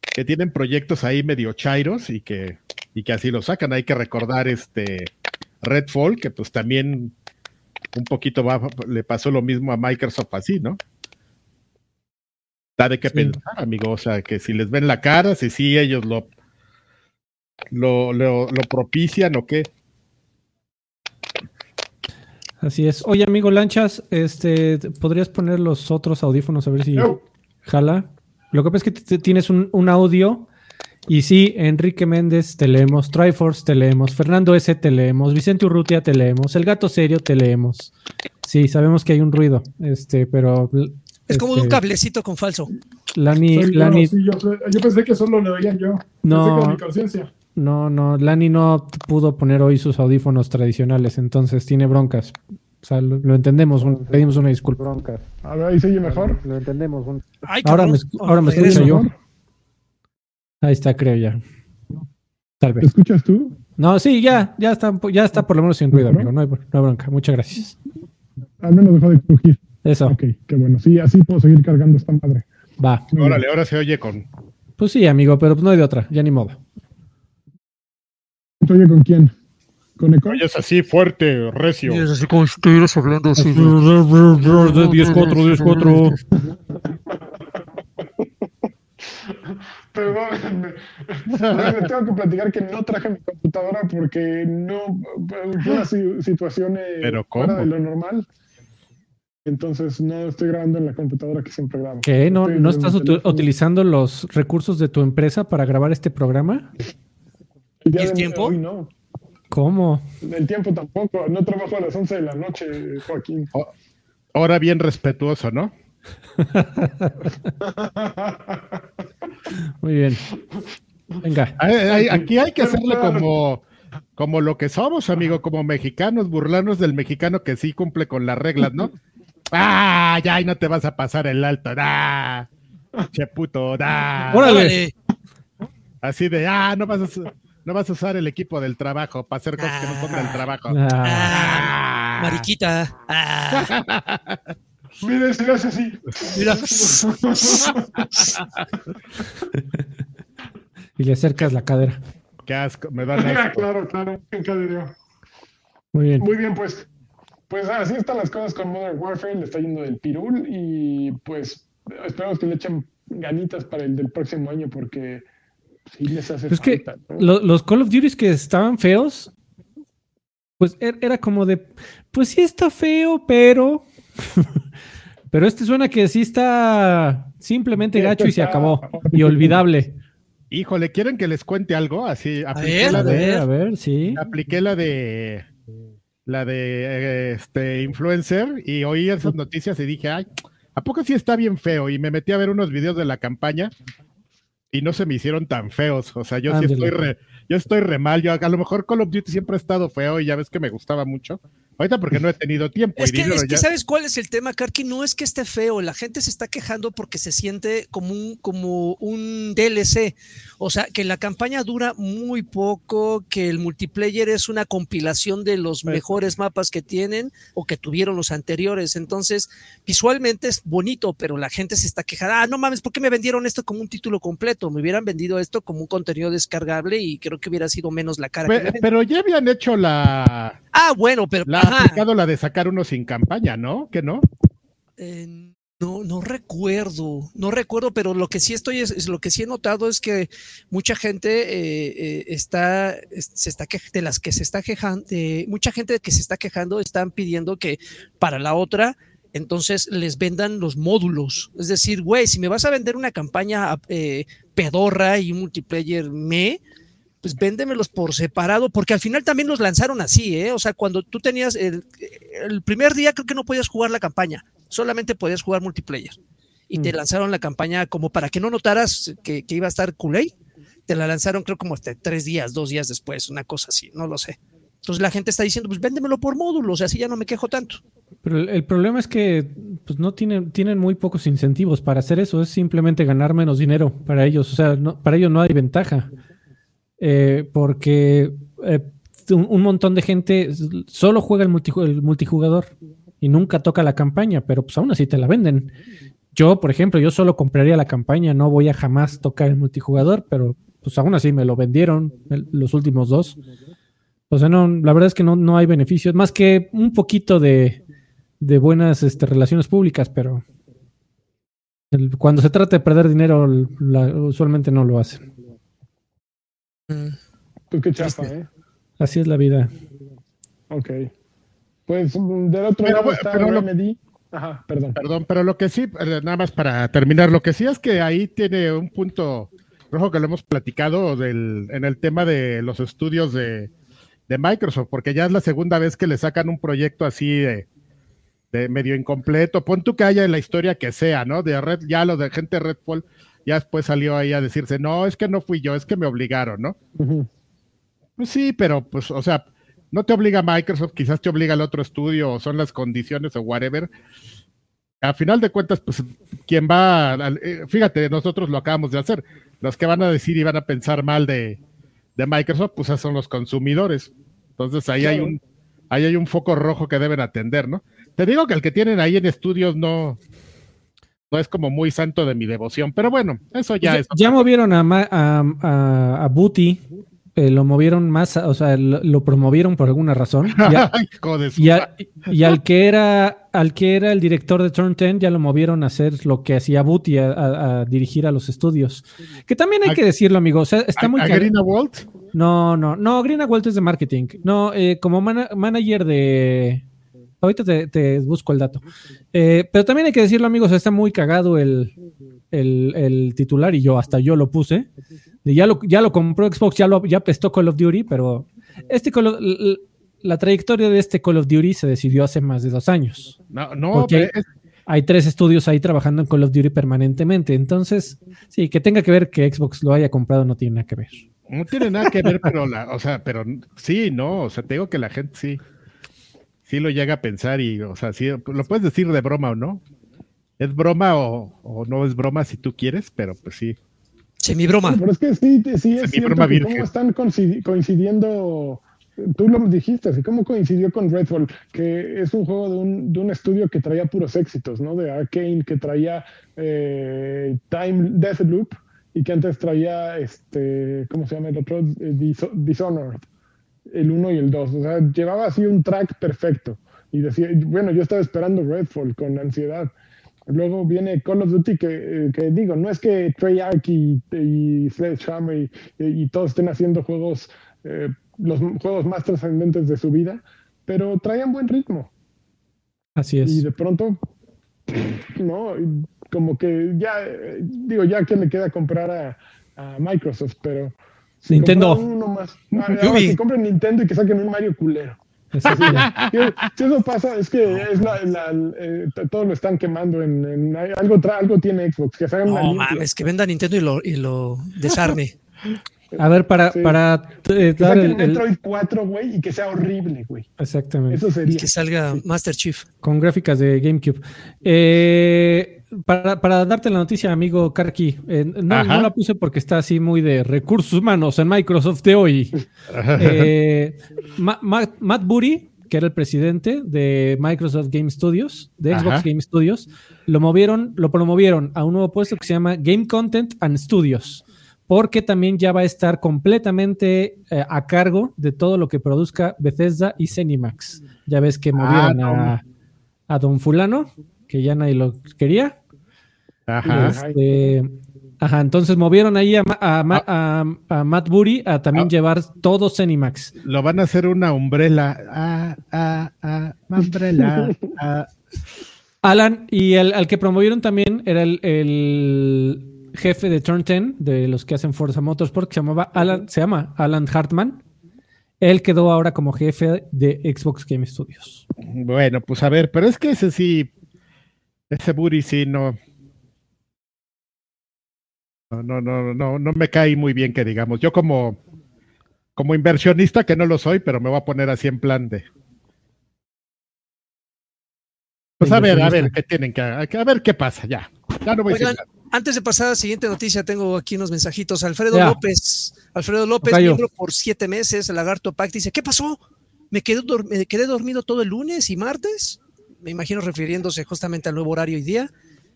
D: que tienen proyectos ahí medio chairos y que, y que así lo sacan. Hay que recordar este Redfall, que pues también un poquito va- le pasó lo mismo a Microsoft así, ¿no? Da de qué
C: Sí.
D: pensar, amigo. O sea, que si les ven la cara, si sí ellos lo, lo, lo, lo propician o qué.
C: Así es. Oye, amigo Lanchas, este, ¿podrías poner los otros audífonos a ver si
B: Yo,
C: jala? Lo que pasa es que tienes un, un audio y sí, Enrique Méndez te leemos, Triforce te leemos, Fernando S te leemos, Vicente Urrutia te leemos, El Gato Serio te leemos. Sí, sabemos que hay un ruido, este, pero...
A: es como
C: este,
A: un cablecito con falso.
C: Lani,
B: soy yo,
C: Lani,
B: sí, yo, pensé que solo lo veía yo.
C: No.
B: Pensé que era mi conciencia.
C: no, no, Lani no pudo poner hoy sus audífonos tradicionales, entonces tiene broncas. O sea, lo, lo entendemos, un- pedimos una disculpa. Broncas.
B: A ver, ahí se oye mejor.
C: Lo entendemos. un-
A: Ay,
C: Ahora me, ahora me escucho yo. Ahí está, creo ya. Tal
B: ¿Me
C: vez.
B: escuchas tú?
C: No, sí, ya, ya está, ya está por lo menos sin ruido, amigo. No hay, no hay bronca. Muchas gracias.
B: Al menos dejó de crujir.
C: Eso,
B: Ok, qué bueno. Sí, así puedo seguir cargando esta madre.
C: va.
D: Órale, ahora se oye con.
C: Pues sí, amigo, pero no hay de otra, ya ni modo.
B: ¿Se oye con quién? ¿Con Eco?
D: Oyes así fuerte, recio.
A: Y es así como si estuvieras hablando así.
C: 10-4, 10-4.
B: Perdón, [laughs] me tengo que platicar que no traje mi computadora porque no fue una si- situación eh,
D: ¿Pero
B: fuera
D: cómo?
B: de lo normal. Entonces no estoy grabando en la computadora que siempre grabo.
C: ¿Qué? ¿No,
B: Estoy
C: ¿no estás utilizando los recursos de tu empresa para grabar este programa?
B: El día
A: ¿Y el
B: de
A: tiempo?
B: hoy no.
C: ¿Cómo?
B: El tiempo tampoco. No trabajo a las 11 de la noche, Joaquín.
D: Ahora bien respetuoso, ¿no? [laughs]
C: Muy bien. Venga.
D: Aquí hay que hacerle como, como lo que somos, amigo, como mexicanos, burlarnos del mexicano que sí cumple con las reglas, ¿no? Ah, ya, y no te vas a pasar el alto, ah, che puto, ah.
C: Órale.
D: Así de, ah, no vas a, no vas a usar el equipo del trabajo para hacer cosas que no son del trabajo.
C: Ah,
A: Ah,
D: Ah.
A: mariquita. Ah, [laughs]
B: Mire, si lo hace así.
A: mira. [laughs]
C: y le acercas la cadera.
D: Qué asco, me
B: Ah,
D: asco. [laughs]
B: claro, claro. en cadero.
C: Muy bien.
B: Muy bien, pues. Pues así están las cosas con Modern Warfare, le está yendo del pirul y pues esperamos que le echen ganitas para el del próximo año porque sí les hace
C: Es que
B: falta. ¿no?
C: lo- los Call of Duty que estaban feos, pues er- era como de, pues sí está feo, pero... [laughs] pero este suena que sí está simplemente
B: Sí,
C: gacho y se acabó. Y olvidable.
D: Híjole, ¿quieren que les cuente algo? Así, apliqué
A: ver,
D: la
C: A
D: de,
C: ver, a ver, sí.
D: apliqué la de la de este influencer y oí esas noticias y dije, ay, ¿a poco sí está bien feo? Y me metí a ver unos videos de la campaña y no se me hicieron tan feos. O sea, yo sí estoy re, yo estoy re mal. Yo, a lo mejor Call of Duty siempre ha estado feo y ya ves que me gustaba mucho. Ahorita porque no he tenido tiempo.
A: Es
D: y
A: que, es que. ¿sabes cuál es el tema, Karki? No es que esté feo, la gente se está quejando porque se siente como un, como un DLC. O sea, que la campaña dura muy poco, que el multiplayer es una compilación de los mejores mapas que tienen o que tuvieron los anteriores. Entonces, visualmente es bonito, pero la gente se está quejando. Ah, no mames, ¿por qué me vendieron esto como un título completo? Me hubieran vendido esto como un contenido descargable y creo que hubiera sido menos la cara. que me
D: Pe-
A: venden.
D: pero ya habían hecho la,
A: ah, bueno, pero...
D: la
A: ajá.
D: aplicado la de sacar uno sin campaña, ¿no? ¿Que no?
A: Eh, no, no recuerdo, no recuerdo, pero lo que sí estoy es, es lo que sí he notado es que mucha gente eh, eh, está, es- se está de las que se está quejando, mucha gente que se está quejando están pidiendo que para la otra entonces les vendan los módulos. Es decir, güey, si me vas a vender una campaña pedorra y un multiplayer me, pues véndemelos por separado, porque al final también los lanzaron así, ¿eh? O sea, cuando tú tenías el, el primer día creo que no podías jugar la campaña, solamente podías jugar multiplayer. Y te
C: Mm.
A: lanzaron la campaña como para que no notaras que, que iba a estar culé. Te la lanzaron creo como hasta tres días, dos días después, una cosa así, no lo sé. Entonces la gente está diciendo, pues véndemelo por módulos, así ya no me quejo tanto.
C: Pero el, el problema es que pues, no tienen, tienen muy pocos incentivos para hacer eso. Es simplemente ganar menos dinero para ellos. O sea, no- para ellos no hay ventaja. Eh, porque eh, un, montón de gente solo juega el, multiju- el multijugador y nunca toca la campaña, pero pues aún así te la venden. Yo, por ejemplo, yo solo compraría la campaña, no voy a jamás tocar el multijugador, pero pues aún así me lo vendieron los últimos dos. O sea, no, la verdad es que no, no hay beneficios, más que un poquito de, de buenas este, relaciones públicas, pero cuando se trata de perder dinero, usualmente no lo hacen.
B: Pues qué chafa, ¿eh?
C: Así es la vida.
B: Ok. Pues mm, del otro
D: Pero
B: lado está
D: pero lo-
B: Remedy. Ajá, perdón.
D: Perdón, pero lo que sí, eh, nada más para terminar, lo que sí es que ahí tiene un punto rojo que lo hemos platicado del, en el tema de los estudios de, de Microsoft, porque ya es la segunda vez que le sacan un proyecto así de, de medio incompleto. Pon tú que haya en la historia que sea, ¿no? De Red, ya lo de gente de Redfall, ya después salió ahí a decirse, no, es que no fui yo, es que me obligaron, ¿no? Pues sí, pero pues, o sea, no te obliga Microsoft, quizás te obliga el otro estudio, o son las condiciones o whatever. A final de cuentas, pues, quien va, eh, fíjate, nosotros lo acabamos de hacer. Los que van a decir y van a pensar mal de, de Microsoft, pues son los consumidores. Entonces ahí hay un, ahí hay un foco rojo que deben atender, ¿no? Te digo que el que tienen ahí en estudios no, no es como muy santo de mi devoción, pero bueno, eso ya
C: ya,
D: es.
C: ya movieron a, Ma- a, a- a Booty, eh, lo movieron más, o sea, lo, lo promovieron por alguna razón. [laughs] Y, a- al que era al que era el director de Turn 10 ya lo movieron a hacer lo que hacía Booty, a, dirigir a los estudios. Que también hay que decirlo, amigo. O sea, está
D: a-
C: muy
D: a
C: caro.
D: Greenwald,
C: No, no, no, Green Walt es de marketing. No, eh, como mana- manager de, ahorita te, te busco el dato. Eh, pero también hay que decirlo, amigos, está muy cagado el, el- el titular y yo hasta yo lo puse. Y ya lo, ya lo compró Xbox, ya lo ya pestó Call of Duty, pero este Call of- l- l- la trayectoria de este Call of Duty se decidió hace más de dos años.
D: No, no,
C: Porque-
D: pero es-
C: Hay tres estudios ahí trabajando en Call of Duty permanentemente. Entonces, sí, que tenga que ver que Xbox lo haya comprado no tiene nada que ver.
D: no tiene nada que ver, pero la, o sea, pero sí, no, o sea, te digo que la gente sí, sí lo llega a pensar y, o sea, sí, lo puedes decir de broma o no. Es broma o, o no es broma si tú quieres, pero pues sí.
A: Semi-broma.
B: Pero es que sí, sí es cierto
D: broma
B: que cómo están coincidi- coincidiendo, tú lo dijiste, así cómo coincidió con Redfall, que es un juego de un, de un estudio que traía puros éxitos, ¿no? De Arkane, que traía eh, Time Deathloop y que antes traía, este, ¿cómo se llama el otro? Eh, Dis- Dishonored, el 1 y el 2. O sea, llevaba así un track perfecto. Y decía, bueno, yo estaba esperando Redfall con ansiedad. Luego viene Call of Duty, que, eh, que digo, no es que Treyarch y, y Sledgehammer y, y todos estén haciendo juegos, eh, los juegos más trascendentes de su vida, pero traían buen ritmo.
C: Así
B: Y
C: es.
B: de pronto, no, y como que ya, eh, digo, ya que le queda comprar a, a Microsoft, pero.
C: Nintendo.
B: Uno más. [laughs] Ah, que compren Nintendo y que saquen un Mario culero.
C: Exacto.
B: Si [laughs] si eso pasa, es que es la, la- eh, t- todo lo están quemando en, en- algo, tra- algo tiene Xbox, que hagan
A: No mames, que venda Nintendo y lo, y lo desarme. [laughs]
C: A ver, para,
B: Sí.
C: para eh,
B: Que
C: dar
B: saquen
C: el, el-
B: Metroid 4, güey, y que sea horrible, güey.
C: Exactamente.
B: Eso
A: Y
B: sería.
A: que salga Master Chief.
C: Con gráficas de GameCube. Eh, para, para darte la noticia, amigo Karki, eh, no, no la puse porque está así muy de recursos humanos en Microsoft de hoy. [laughs] Eh, Ma- Ma- Matt Booty, que era el presidente de Microsoft Game Studios, de Xbox
D: Ajá.
C: Game Studios, lo movieron, lo promovieron a un nuevo puesto que se llama Game Content and Studios, porque también ya va a estar completamente eh, a cargo de todo lo que produzca Bethesda y Zenimax. Ya ves que movieron
D: no.
C: a, a Don Fulano, que ya nadie lo quería.
D: Ajá.
C: Este, ajá, entonces movieron ahí a, Ma- a Ma- a- a Matt Booty a también
D: Ah.
C: llevar todo Zenimax.
D: Lo van a hacer una umbrella. Ah, ah, ah, umbrella. [laughs] ah.
C: Alan, y el, al que promovieron también era el, el jefe de Turn 10, de los que hacen Forza Motorsport, que se llamaba Alan, se llama Alan Hartman. Él quedó ahora como jefe de Xbox Game Studios.
D: Bueno, pues a ver, pero es que ese sí, ese Buri sí no. No, no, no, no, no me cae muy bien que digamos. Yo como, como inversionista, que no lo soy, pero me voy a poner así en plan de. Pues a ver, a ver qué tienen que, a ver qué pasa, ya. Ya no voy a decir
A: Oigan,
D: nada.
A: antes de pasar a la siguiente noticia, tengo aquí unos mensajitos. Alfredo
C: Ya.
A: López, Alfredo López, miembro por siete meses, el Lagarto Pact, dice, ¿qué pasó? ¿Me quedé, ¿Me quedé dormido todo el lunes y martes? Me imagino refiriéndose justamente al nuevo horario y día.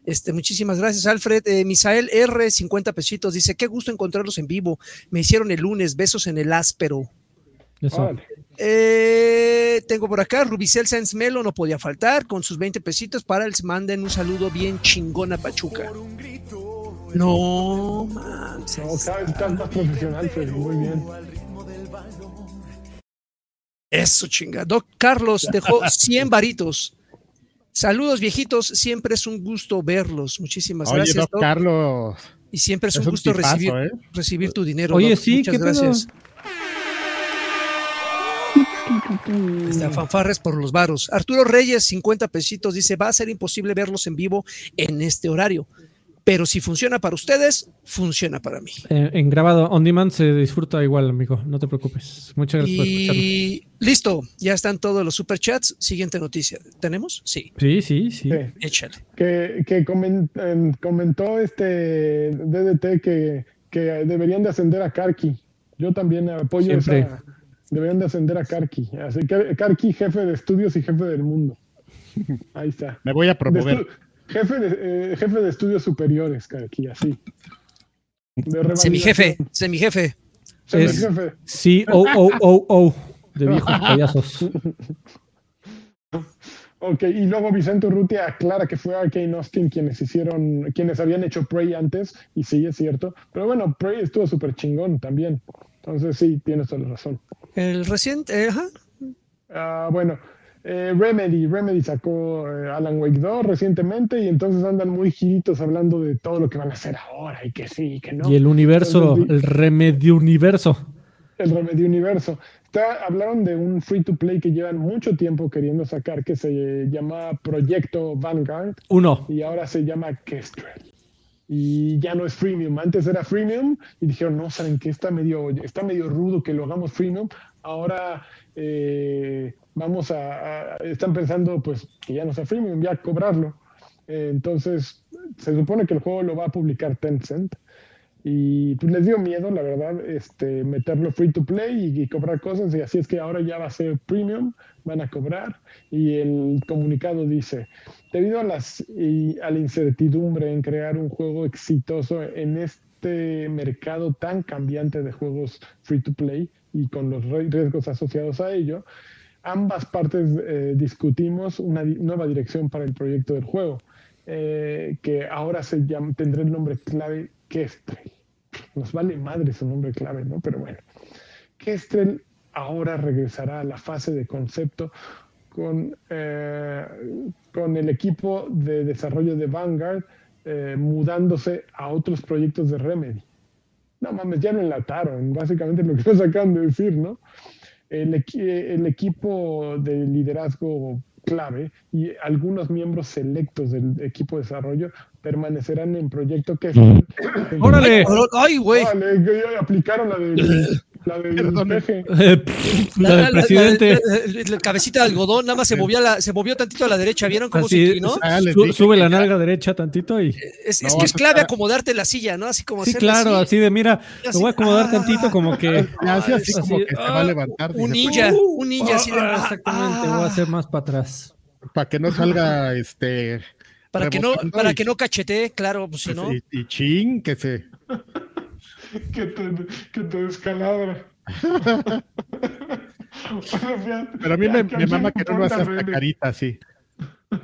A: Este, muchísimas gracias, Alfred. Eh, Misael R, 50 pesitos, dice, qué gusto encontrarlos en vivo. Me hicieron el lunes, besos en el áspero. Eh, tengo por acá Rubicel Sanz Melo, no podía faltar, con sus 20 pesitos para el manden un saludo bien chingón a Pachuca. No, manches.
B: No, vez estás más profesional, Freddy. Muy bien.
A: Eso chinga. Doc Carlos dejó [laughs] 100 varitos. Saludos viejitos, siempre es un gusto verlos. Muchísimas
D: Oye,
A: gracias,
D: Doc. Carlos.
A: Y siempre es,
D: Es
A: un
D: un
A: gusto
D: tipazo,
A: recibir,
D: ¿eh?
A: recibir tu dinero.
C: Oye,
A: Doc.
C: sí,
A: Muchas
C: ¿qué pedo?
A: gracias. Está fanfarres por los varos. Arturo Reyes, 50 pesitos, dice, va a ser imposible verlos en vivo en este horario. Pero si funciona para ustedes, funciona para mí.
C: Eh, en grabado on demand se disfruta igual, amigo. No te preocupes. Muchas gracias por escucharnos.
A: Y listo, ya están todos los superchats. Siguiente noticia. ¿Tenemos? Sí,
C: Sí, sí, sí.
B: Sí.
A: échale.
B: que, que em, comentó este DDT que, que deberían de ascender a Karki. Yo también apoyo
C: Siempre.
B: esa. Deberían de ascender a Karki. Así que Karki, jefe de estudios y jefe del mundo. [laughs] Ahí está.
D: Me voy a
B: De
D: promover.
B: estu- jefe, de, eh, jefe de estudios superiores, Karki, así.
A: Semijefe, semijefe.
B: Semijefe.
C: Sí, o, o, o, o. De viejos [laughs] payasos.
B: Ok, y luego Vicente Urrutia aclara que fue Arkane Austin quienes hicieron, quienes habían hecho Prey antes, y sí, es cierto. Pero bueno, Prey estuvo súper chingón también. Entonces sí, tienes toda la razón.
A: El reciente, ajá.
B: Ah, bueno, Eh, Remedy, Remedy sacó eh, Alan Wake 2 recientemente y entonces andan muy giritos hablando de todo lo que van a hacer ahora y que sí, y que no.
C: Y el universo,
B: Entonces,
C: el remedio universo.
B: el Remedy Universo. Está- hablaron de un free to play que llevan mucho tiempo queriendo sacar que se llama Proyecto Vanguard
C: Uno.
B: y ahora se llama Kestrel. Y ya no es freemium. Antes era freemium y dijeron, no, ¿saben qué? Está medio, está medio rudo que lo hagamos freemium. Ahora eh, vamos a, Están pensando, pues, que ya no sea freemium, ya cobrarlo. Eh, entonces, se supone que el juego lo va a publicar Tencent. Y pues les dio miedo, la verdad, este, meterlo free to play y, y cobrar cosas. Y así es que ahora ya va a ser premium, van a cobrar. Y el comunicado dice, debido a, las, y a la incertidumbre en crear un juego exitoso en este mercado tan cambiante de juegos free to play y con los riesgos asociados a ello, ambas partes eh, discutimos una nueva dirección para el proyecto del juego, eh, que ahora se llama, tendrá el nombre clave Kestrel. Nos vale madre su nombre clave, ¿no? Pero bueno. Kestrel ahora regresará a la fase de concepto con, eh, con el equipo de desarrollo de Vanguard mudándose a otros proyectos de Remedy. No mames, ya lo enlataron, básicamente lo que nos acaban de decir, ¿no? El, el equipo de liderazgo clave y algunos miembros selectos del equipo de desarrollo permanecerán en proyecto que
C: ¡Órale!
A: Ay, güey.
B: Aplicaron la de [laughs] la del peje.
C: Eh, la del presidente.
A: La, la- la cabecita de algodón, nada más se movía la, se movió tantito a la derecha, ¿vieron cómo se inclinó?
D: Ah,
C: su- sube la nalga derecha tantito y.
A: Es, es
D: No,
A: que es clave acomodarte la silla, ¿no? Así como
C: Sí, claro,
A: así.
C: así de mira, lo
A: así,
C: voy a acomodar
A: ah,
C: tantito como que.
D: Hace así
C: Así,
D: como que se va a
C: ah,
D: levantar.
A: Un
D: dice,
A: ninja, un ninja así de,
C: Ah,
A: ah,
C: exactamente,
A: ah,
C: voy a hacer más para atrás.
D: Para que no salga este.
A: para que no, para
D: y-
A: que no cachetee, claro, pues si no.
D: Y, y chin, que se.
B: Que te, que te descalabra. Bueno, [laughs] fíjate,
D: Pero a mí me,
B: ¿a
D: me mama que no lo hace hasta carita así. [laughs]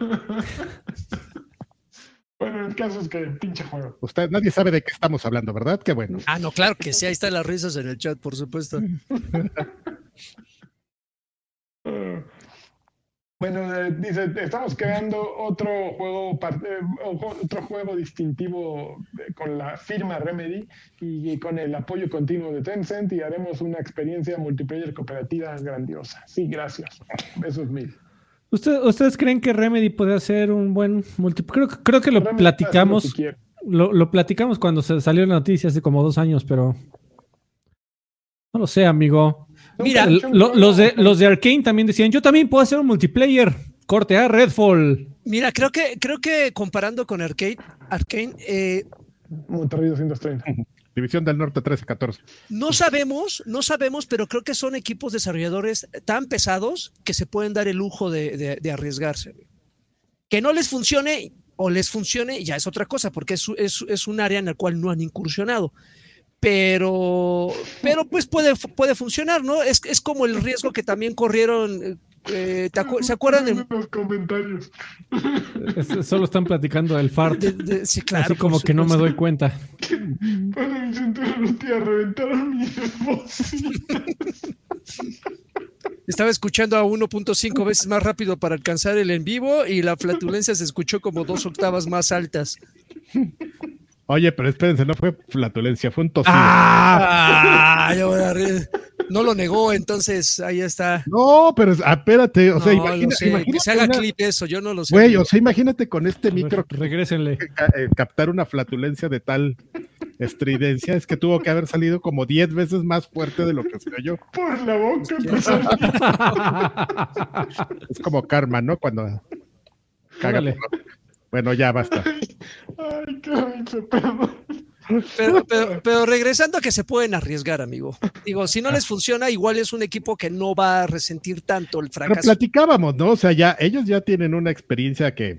B: Bueno, el caso es que pinche juego.
D: Usted, nadie sabe de qué estamos hablando, ¿verdad? Qué bueno.
A: Ah, no, claro que sí, ahí están las risas en el chat, por supuesto. [laughs]
B: Bueno, eh, dice, estamos creando otro juego, eh, otro juego distintivo eh, con la firma Remedy y, y con el apoyo continuo de Tencent y haremos una experiencia multiplayer cooperativa grandiosa. Sí, gracias. Besos mil.
C: ¿Usted- ¿Ustedes creen que Remedy puede hacer un buen multi? Creo, que- creo que lo
B: Remedy
C: platicamos.
B: que.
C: Lo, lo platicamos cuando se salió la noticia hace como dos años, pero. No lo sé, amigo.
A: Mira,
C: lo- los, de, los de Arkane también decían: Yo también puedo hacer un multiplayer. Corte A, Redfall.
A: Mira, creo que, creo que comparando con Arcade, Arcane, eh,
B: Monterrey 230.
D: División del Norte 13-14.
A: no sabemos, no sabemos, pero creo que son equipos desarrolladores tan pesados que se pueden dar el lujo de, de- de arriesgarse. Que no les funcione o les funcione ya es otra cosa, porque es, es- es un área en la cual no han incursionado. Pero, pero pues puede, puede funcionar, ¿no? Es, es como el riesgo que también corrieron. eh, ¿te acu- ¿Se acuerdan? de-
B: los comentarios.
C: Es- Solo están platicando del fart.
A: de- de- sí, claro,
C: así como que no me doy cuenta.
B: Para mi reventaron mis.
A: Estaba escuchando a 1.5 veces más rápido para alcanzar el en vivo y la flatulencia se escuchó como dos octavas más altas.
D: Oye, pero espérense, no fue flatulencia, fue un tosido.
A: Ah, ya voy a reír. no lo negó, entonces ahí está.
D: No, pero ah, espérate, o sea,
A: No, lo
D: imagina,
A: sé, que
D: imagínate
A: se haga
D: una-
A: clip eso, yo no lo sé.
D: Güey, o sea, imagínate con este micro
C: Regrésenle.
D: eh, captar una flatulencia de tal estridencia, es que tuvo que haber salido como 10 veces más fuerte de lo que se oyó.
B: Por la boca.
D: Es como karma, ¿no? Cuando caga. Bueno, ya basta.
B: Ay, qué perdón.
A: Pero, pero- pero regresando a que se pueden arriesgar, amigo. Digo, si no les funciona, igual es un equipo que no va a resentir tanto el
D: Pero
A: fracaso.
D: platicábamos, ¿no? O sea, ya ellos ya tienen una experiencia que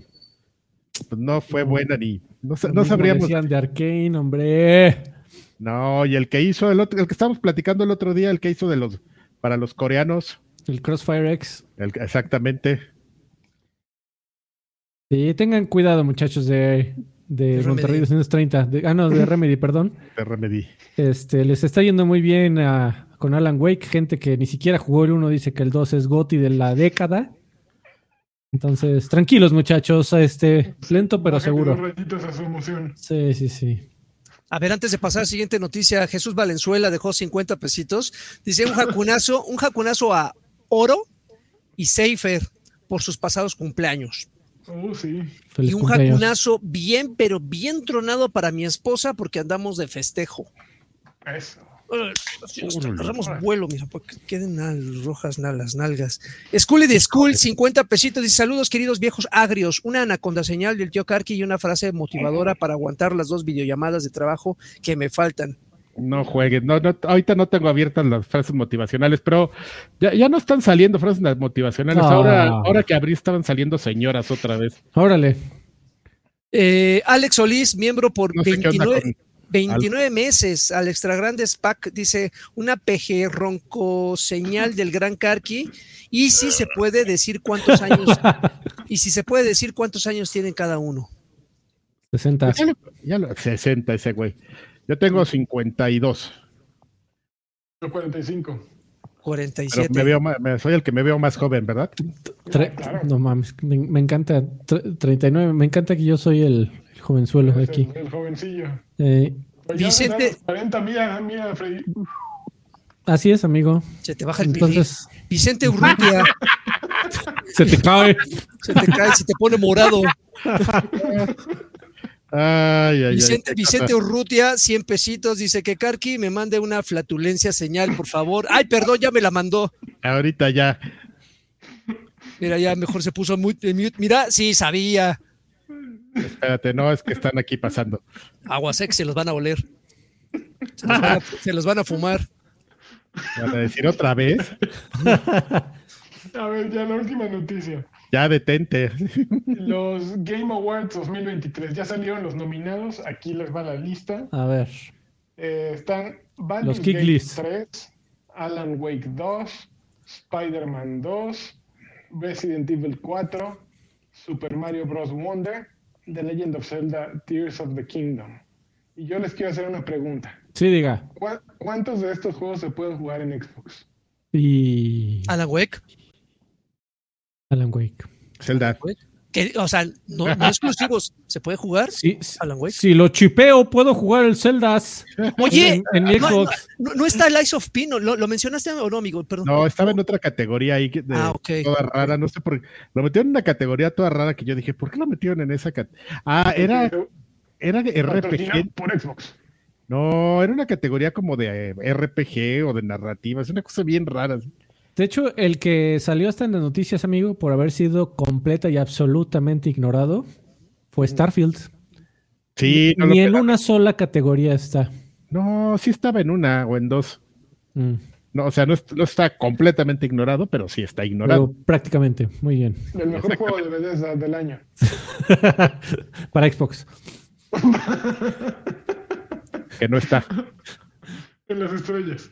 D: pues, no fue buena ni no, no sabríamos.
C: De Arkane, hombre.
D: No, y el que hizo el otro, el que estábamos platicando el otro día, el que hizo de los para los coreanos,
C: El Crossfire X.
D: el- exactamente.
C: Sí, tengan cuidado, muchachos de, de
A: De
C: Monterrey
A: Remedy.
C: 230. De, ah, no, de [laughs] Remedy, perdón.
D: Te remedí.
C: Este, les está yendo muy bien a- con Alan Wake. Gente que ni siquiera jugó el 1 dice que el 2 es GOTY de la década. Entonces, tranquilos, muchachos, este, lento pero seguro. Sí, sí, sí.
A: A ver, antes de pasar a la siguiente noticia, Jesús Valenzuela dejó 50 pesitos. Dice un jacunazo, un jacunazo a Oro y Seifer por sus pasados cumpleaños.
B: Oh, sí.
A: Y un jacunazo bien, pero bien tronado para mi esposa porque andamos de festejo.
B: Eso.
A: Agarramos vuelo, mira, porque queden al- rojas na- las nalgas. Scully de School, 50 pesitos. Dice: Saludos, queridos viejos agrios. Una anaconda señal del tío Karki y una frase motivadora para aguantar las dos videollamadas de trabajo que me faltan.
D: No jueguen. No, no, ahorita no tengo abiertas las frases motivacionales, pero ya, ya no están saliendo frases motivacionales.
C: Ah.
D: Ahora, ahora que abrí estaban saliendo señoras otra vez.
C: Órale.
A: Eh, Alex Solís, miembro por
D: No sé qué onda
A: 29,
D: con
A: 29 meses al Extra Grande SPAC, dice una PG ronco señal del Gran Karki. Y si se puede decir cuántos años, [laughs] y si se puede decir cuántos años tienen cada uno.
C: 60.
D: Ya lo- ya lo- 60 ese güey. Yo tengo 52.
B: Yo 45.
D: Pero
A: 47.
D: me veo más- me- soy el que me veo más joven, ¿verdad?
C: Tre-
B: claro.
C: No mames, me, me encanta. tre- 39, me encanta que yo soy el, el jovenzuelo de aquí.
B: El, el jovencillo.
C: Eh,
B: Pues
A: Vicente-
B: a los 40, mira, mira, Freddy.
C: así es, amigo.
A: Se te baja el.
C: Entonces,
A: Vicente Urrutia, [laughs]
C: se te cae.
A: se te cae, se te pone morado. [laughs]
D: Ay, ay, ay.
A: Vicente, Vicente Urrutia, 100 pesitos, dice que Karki me mande una flatulencia señal, por favor. Ay, perdón, ya me la mandó.
D: Ahorita ya.
A: Mira, ya mejor se puso muy en mute. Mira, sí, sabía.
D: Espérate, no, es que están aquí pasando.
A: Aguas, eh, que se los van a oler. Se los van a, se los van a fumar.
D: Van a decir otra vez. [laughs]
B: A ver, ya la última noticia.
D: Ya detente.
B: Los Game Awards 2023. Ya salieron los nominados. Aquí les va la lista.
C: A ver.
B: Eh, están Baldur's
C: Los
B: Gate
C: lists.
B: 3, Alan Wake 2, Spider-Man 2, Resident Evil 4, Super Mario Bros. Wonder, The Legend of Zelda Tears of the Kingdom. Y yo les quiero hacer una pregunta.
C: Sí, diga.
B: ¿Cu- ¿Cuántos de estos juegos se pueden jugar en Xbox?
C: Y.
A: Alan Wake.
C: Alan Wake.
D: Zelda.
A: Que, o sea, no, no exclusivos. ¿Se puede jugar?
C: Sí,
A: Alan Wake.
C: Si lo chipeo, puedo jugar el Zeldas.
A: Oye,
C: En, en mi
A: no,
C: Xbox.
A: no- no está el Ice of Pino. ¿Lo, lo mencionaste o no, amigo? Perdón.
D: No, estaba en otra categoría ahí de,
A: Ah, ok.
D: toda rara, no sé por qué. Lo metieron en una categoría toda rara que yo dije, ¿por qué lo metieron en esa categoría? Ah, era, era de RPG.
B: Por Xbox.
D: No, era una categoría como de RPG o de narrativa. Es una cosa bien rara.
C: De hecho, el que salió hasta en las noticias, amigo, por haber sido completa y absolutamente ignorado, fue Starfield.
D: Sí, no, lo
C: Ni en una sola categoría está.
D: no, sí estaba en una o en dos.
C: Mm,
D: No, o sea, no está completamente ignorado, pero sí está ignorado.
C: pero prácticamente. Muy bien.
B: El mejor juego de Bethesda del año. [laughs]
C: Para Xbox.
D: Que no está. [laughs]
B: En las estrellas.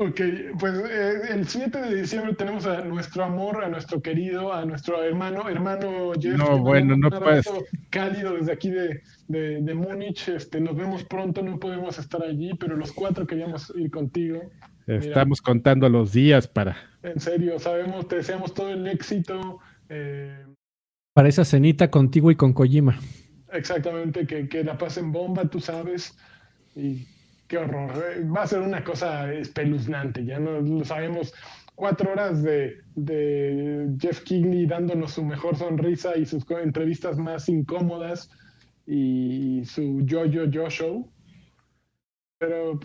B: Ok, pues eh, el 7 de diciembre tenemos a nuestro amor, a nuestro querido, a nuestro hermano, hermano Jeff.
D: No, bueno, no puedes.
B: Cálido desde aquí de, de, de Múnich. Este, nos vemos pronto, no podemos estar allí, pero los cuatro queríamos ir contigo.
D: Estamos contando los días para.
B: En serio, sabemos, te deseamos todo el éxito. eh,
C: Para esa cenita contigo y con Kojima.
B: exactamente, que, que la pasen bomba, tú sabes. Y qué horror. eh, Va a ser una cosa espeluznante, ya no lo sabemos. Cuatro horas de, de Jeff Kigley dándonos su mejor sonrisa y sus entrevistas más incómodas y su yo, yo, yo show. Pero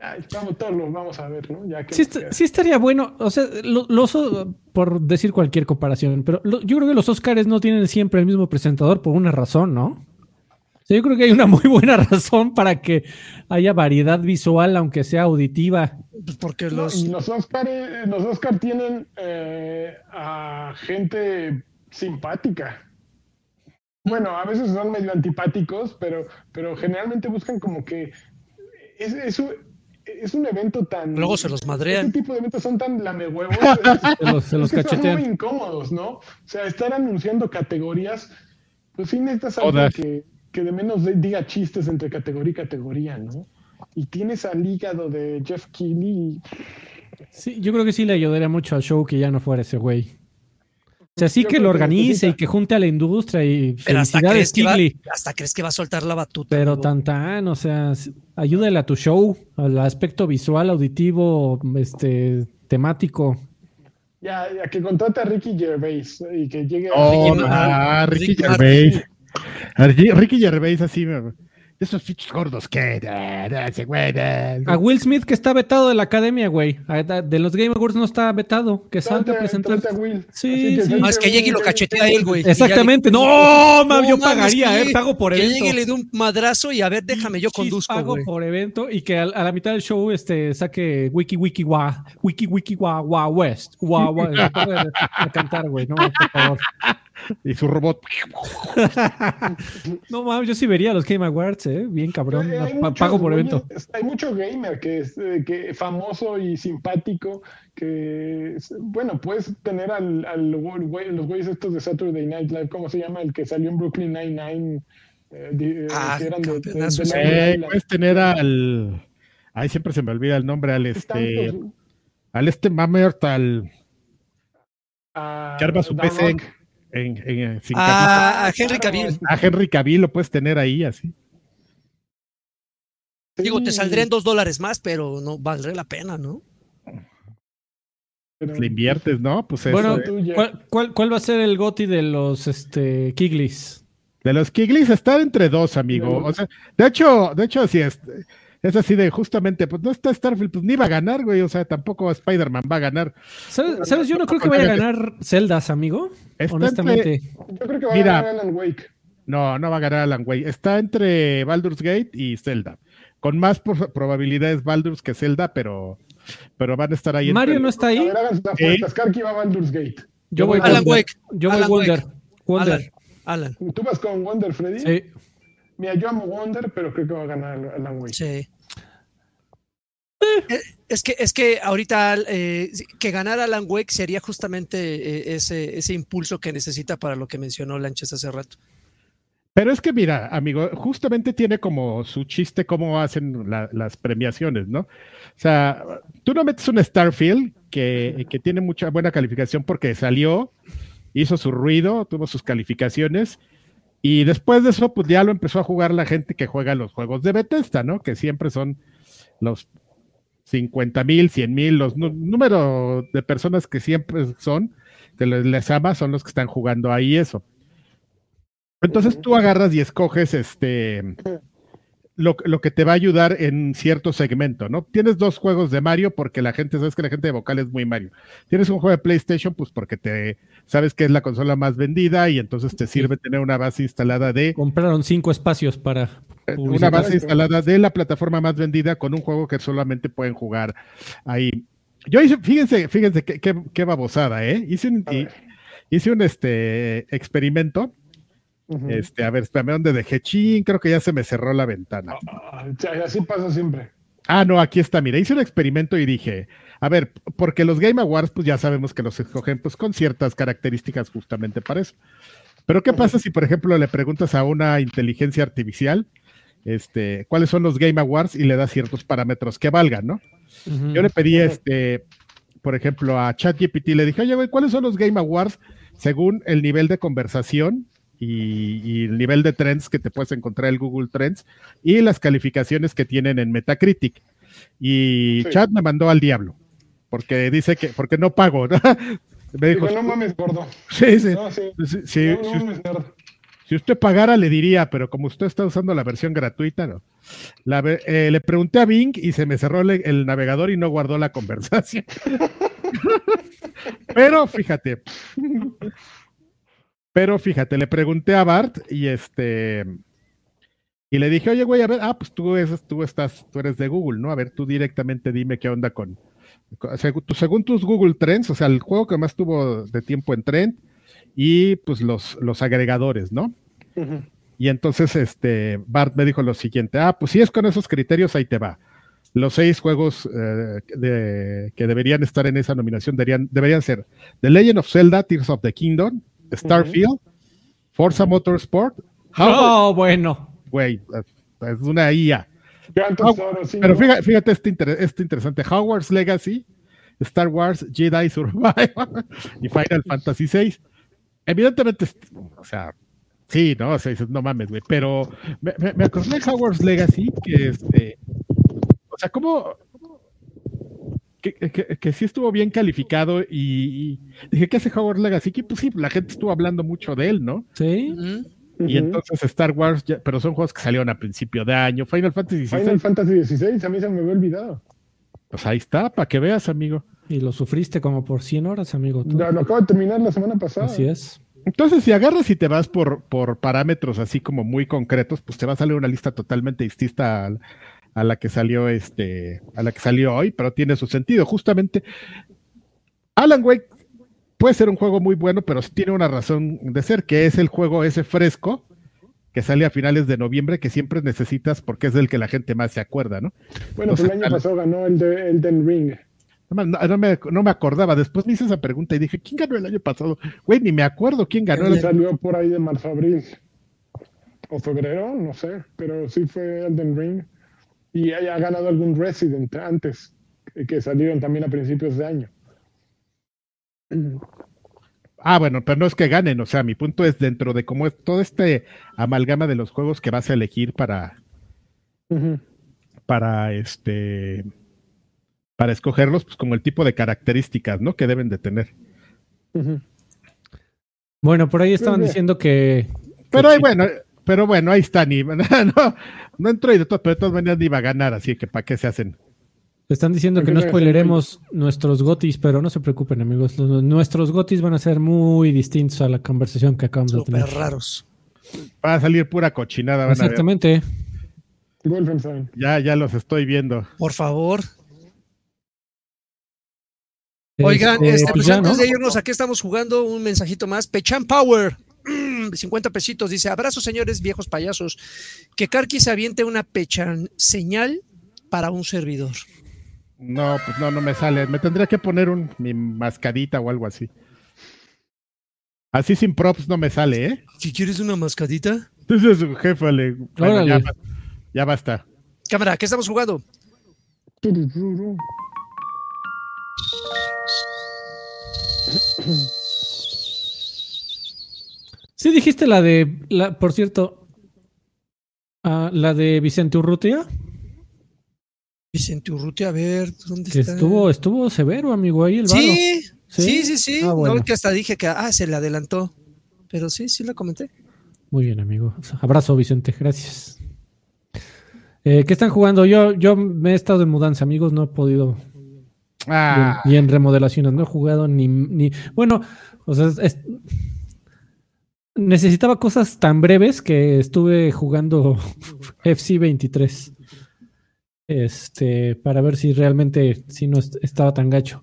B: ay, vamos, todos lo vamos a ver, ¿no? Ya que
C: Sí, est- sí estaría bueno, o sea, lo- los, o- por decir cualquier comparación, pero lo- yo creo que los Oscars no tienen siempre el mismo presentador por una razón, ¿no? Sea, yo creo que hay una muy buena [laughs] razón para que haya variedad visual, aunque sea auditiva.
A: Pues porque los.
B: y los Oscar, eh, los Oscar tienen eh, a gente simpática. Bueno, a veces son medio antipáticos, pero, pero generalmente buscan como que es, es, un, es un evento tan.
A: Luego se los madrean.
B: Este tipo de eventos son tan lamehuevos. [laughs]
C: Se los, se los
B: es que son muy
C: cachetean.
B: incómodos, ¿no? O sea, estar anunciando categorías, pues sí necesitas algo que, que de menos de- diga chistes entre categoría y categoría, ¿no? Y tienes al hígado de Jeff Keighley
C: Sí, yo creo que sí le ayudaría mucho al show que ya no fuera ese güey. sea, sí que lo organice y que junte a la industria y
A: Pero hasta
C: felicidades,
A: crees, que va, hasta crees que va a soltar la batuta.
C: Pero
A: ¿no?
C: tan tan, o sea, ayúdale a tu show, al aspecto visual, auditivo, este, temático.
B: Ya, ya que contrate a Ricky Gervais y que llegue
D: Oh,
A: Ricky
D: ah. Ricky
A: Ricky
D: Gervais. A Ricky Ricky Gervais así, esos fichos gordos que.
C: A Will Smith que está vetado de la academia, güey. De los Game Awards no está vetado. Que salga a presentar.
B: trate a Will.
C: Sí,
B: que
C: sí.
A: es que llegue y lo cachetea a él, güey.
C: Exactamente.
A: Le-
C: No, yo pagaría,
A: que
C: eh. Pago por
A: Que
C: evento.
A: llegue y le dé un madrazo y a ver, déjame, yo conduzco,
C: Pago
A: güey.
C: por evento y que a, a la mitad del show este, saque Wiki Wiki Wa, Wiki Wiki Wa, Wa West, Wa Wa, [laughs] a cantar, güey, no, por favor.
D: Y su robot. [laughs]
C: No mames, yo sí vería los Game Awards, eh, bien cabrón,
B: Eh, hay
C: pa-
B: muchos
C: pago por evento.
B: Hay mucho gamer que es eh, que famoso y simpático que, es- bueno, puedes tener al, al güey- los güeyes estos de Saturday Night Live, ¿cómo se llama? El que salió en Brooklyn Nine-Nine. eh, eh,
A: Ah,
D: Eh, puedes tener al. Ay, siempre se me olvida el nombre, al este.
B: Tantos,
D: Al este Mamert, al.
B: ah,
D: que arma su
B: The
D: PC en,
B: Rock.
D: en- en- sin
A: Ah, a Henry Cavill.
D: A Henry Cavill lo puedes tener ahí, así.
A: Digo, te saldrían dos dólares más, pero no valdría la pena, ¿no?
B: pero-
D: Le inviertes, ¿no? Pues eso.
C: Bueno,
D: eh.
B: tuya.
C: ¿cuál, cuál, cuál va a ser el goti de los este, Kiglis?
D: De los Kiglis está entre dos, amigo. O sea, de hecho, de hecho, sí es, es así de justamente, pues no está Starfield, pues ni va a ganar, güey. O sea, tampoco Spider-Man va a ganar.
C: ¿Sabes? sabes? Yo no creo que vaya a ganar Zeldas, amigo.
D: Está
C: honestamente.
B: Yo creo que va
D: Mira.
B: a ganar Alan Wake.
D: No, no va a ganar Alan Wake. Está entre Baldur's Gate y Zelda. Con más pro- probabilidades Baldur's que Zelda, pero, pero van a estar ahí.
C: Mario
D: entre-
C: no está
B: A
C: ahí.
B: ver, apuestas. Karki va a Baldur's Gate.
C: Yo voy
A: Alan
C: Wonder.
A: Wake.
C: Yo voy
A: Alan
C: Wonder.
A: Wake.
C: Wonder.
A: Alan, Alan,
B: ¿Tú vas con Wonder, Freddy?
C: Sí.
B: Mira, yo amo Wonder, pero creo que va a ganar Alan Wake.
A: sí. Eh, Es que, es que ahorita eh, que ganar Alan Wake sería justamente eh, ese, ese impulso que necesita para lo que mencionó Lanches hace rato.
D: Pero es que mira, amigo, justamente tiene como su chiste cómo hacen la- las premiaciones, ¿no? O sea, tú no metes un Starfield que, que tiene mucha buena calificación porque salió, hizo su ruido, tuvo sus calificaciones, y después de eso, pues ya lo empezó a jugar la gente que juega los juegos de Bethesda, ¿no? Que siempre son los 50 mil, 100 mil, los números de personas que siempre son, que les ama, son los que están jugando ahí eso. Entonces tú agarras y escoges este [clears throat] lo, lo que te va a ayudar en cierto segmento, ¿no? Tienes dos juegos de Mario porque la gente, sabes que la gente de vocal es muy Mario. Tienes un juego de PlayStation, pues porque te sabes que es la consola más vendida y entonces te sirve tener una base instalada de
C: Compraron cinco espacios para.
D: una
C: publicitar.
D: base instalada de la plataforma más vendida con un juego que solamente pueden jugar ahí. Yo hice, fíjense, fíjense qué, qué- qué babosada, ¿eh? Hice un, hice un este experimento. Este, a ver, espérame, ¿dónde dejé? Chin, creo que ya se me cerró la ventana.
B: Ah, o sea, así pasa siempre.
D: Ah, no, aquí está, mira, hice un experimento y dije, a ver, porque los Game Awards, pues ya sabemos que los escogen pues, con ciertas características justamente para eso. Pero ¿qué pasa si, por ejemplo, le preguntas a una inteligencia artificial, este, cuáles son los Game Awards y le das ciertos parámetros que valgan, ¿no? Yo le pedí, este, por ejemplo, a ChatGPT, le dije, oye, güey, ¿cuáles son los Game Awards según el nivel de conversación y, y el nivel de trends que te puedes encontrar en Google Trends y las calificaciones que tienen en Metacritic? Y
B: Sí.
D: Chat me mandó al diablo, porque dice que, porque no pago, ¿no? [laughs] Me dijo,
B: no mames, gordo.
D: sí, sí,
B: No, sí.
D: sí, sí,
B: no,
D: sí,
B: no mames, nerd.
D: si usted pagara, le diría, pero como usted está usando la versión gratuita, no. La eh, le pregunté a Bing y se me cerró el navegador y no guardó la conversación. [laughs] pero fíjate. Pero fíjate, le pregunté a Bart y este. Y le dije, oye, güey, a ver, ah, pues tú, eres- tú estás, tú eres de Google, ¿no? A ver, tú directamente dime qué onda con, según tus Google Trends, o sea, el juego que más tuvo de tiempo en trend y pues los, los agregadores, ¿no? Y entonces este Bart me dijo lo siguiente, ah, pues si es con esos criterios, ahí te va. Los seis juegos eh, de- que deberían estar en esa nominación deberían, deberían ser The Legend of Zelda, Tears of the Kingdom, Starfield, Forza Motorsport, Howard,
C: Oh, bueno.
D: güey, es una IA. Pero fíjate, fíjate este, inter- este interesante, Hogwarts Legacy, Star Wars Jedi Survivor [laughs] y Final Fantasy VI. evidentemente, o sea, sí, ¿no? O sea, dices, no mames, güey, pero me, me, me acordé de Howard's Legacy, que este, o sea, como que, que, que sí estuvo bien calificado y, y dije, ¿qué hace Howard Legacy? Que pues sí, la gente estuvo hablando mucho de él, ¿no?
C: Sí.
D: Y entonces Star Wars, ya- pero son juegos que salieron a principio de año. Final Fantasy XVI,
B: Final Fantasy XVI, a mí se me había olvidado.
D: pues ahí está, para que veas, amigo.
C: Y lo sufriste como por 100 horas, amigo. tú.
B: Ya, lo acabo de terminar la semana pasada.
C: Así es.
D: Entonces, si agarras y te vas por, por parámetros así como muy concretos, pues te va a salir una lista totalmente distinta a, a la que salió este, a la que salió hoy, pero tiene su sentido. Justamente, Alan Wake puede ser un juego muy bueno, pero tiene una razón de ser, que es el juego ese fresco que sale a finales de noviembre, que siempre necesitas porque es del que la gente más se acuerda, ¿no?
B: Bueno, el año pasado ganó el de Elden Ring.
D: No, me- no me, no me acordaba, después me hice esa pregunta y dije, ¿quién ganó el año pasado? Güey, ni me acuerdo quién ganó. El...
B: salió por ahí de marzo abril. O febrero, no sé. Pero sí fue Elden Ring. Y haya ganado algún Resident antes, que- salieron también a principios de año.
D: Ah, bueno, pero no es que ganen, o sea, mi punto es dentro de cómo es todo este amalgama de los juegos que vas a elegir para, para este, para escogerlos, pues como el tipo de características, ¿no? Que deben de tener.
C: Bueno, por ahí estaban
B: Pues,
C: diciendo que.
D: Pero
C: que
D: ahí, bueno, pero bueno, ahí está, ni, [laughs] no, no entró y de todo, pero de todas maneras ni iba a ganar, así que ¿para qué se hacen?
C: Están diciendo que no spoileremos nuestros gotis, pero no se preocupen, amigos. Nuestros gotis van a ser muy distintos a la conversación que acabamos de
A: Súper
C: tener.
A: raros.
D: Va a salir pura cochinada, van a ver.
C: Exactamente.
D: Ya, ya los estoy viendo.
A: Por favor. Oigan,
C: Este,
A: este,
C: pues
A: pues
C: ya,
A: antes
C: ¿no?
A: de irnos, aquí estamos jugando un mensajito más. Pechan Power. [clears throat] mm, 50 pesitos. Dice, abrazos señores viejos payasos. Que Karki se aviente una pechan señal para un servidor.
D: No, pues no, no me sale. Me tendría que poner un, mi mascarita o algo así. Así sin props no me sale, ¿eh?
A: ¿Si quieres una mascadita?
D: Entonces, jefe, le, bueno, ya, ya basta.
A: Cámara, ¿qué estamos jugando?
C: Sí, dijiste la de. La, por cierto, ah, la de Vicente Urrutia,
A: Vicente Urrutia, a ver, ¿dónde
C: que
A: está?
C: estuvo, estuvo severo, amigo, ahí el varo.
A: Sí,
C: ¿Sí?
A: sí, sí, sí.
C: Ah, bueno.
A: No, que hasta dije que ah, se le adelantó. Pero sí, sí la comenté.
C: Muy bien, amigo. Abrazo, Vicente, gracias. Eh, ¿Qué están jugando? Yo, yo me he estado en mudanza, amigos, no he podido.
D: Ah,
C: Y en remodelaciones, no he jugado ni. ni bueno, o sea, es- necesitaba cosas tan breves que estuve jugando [laughs] FC 23. Este, para ver si realmente si no est- estaba tan gacho.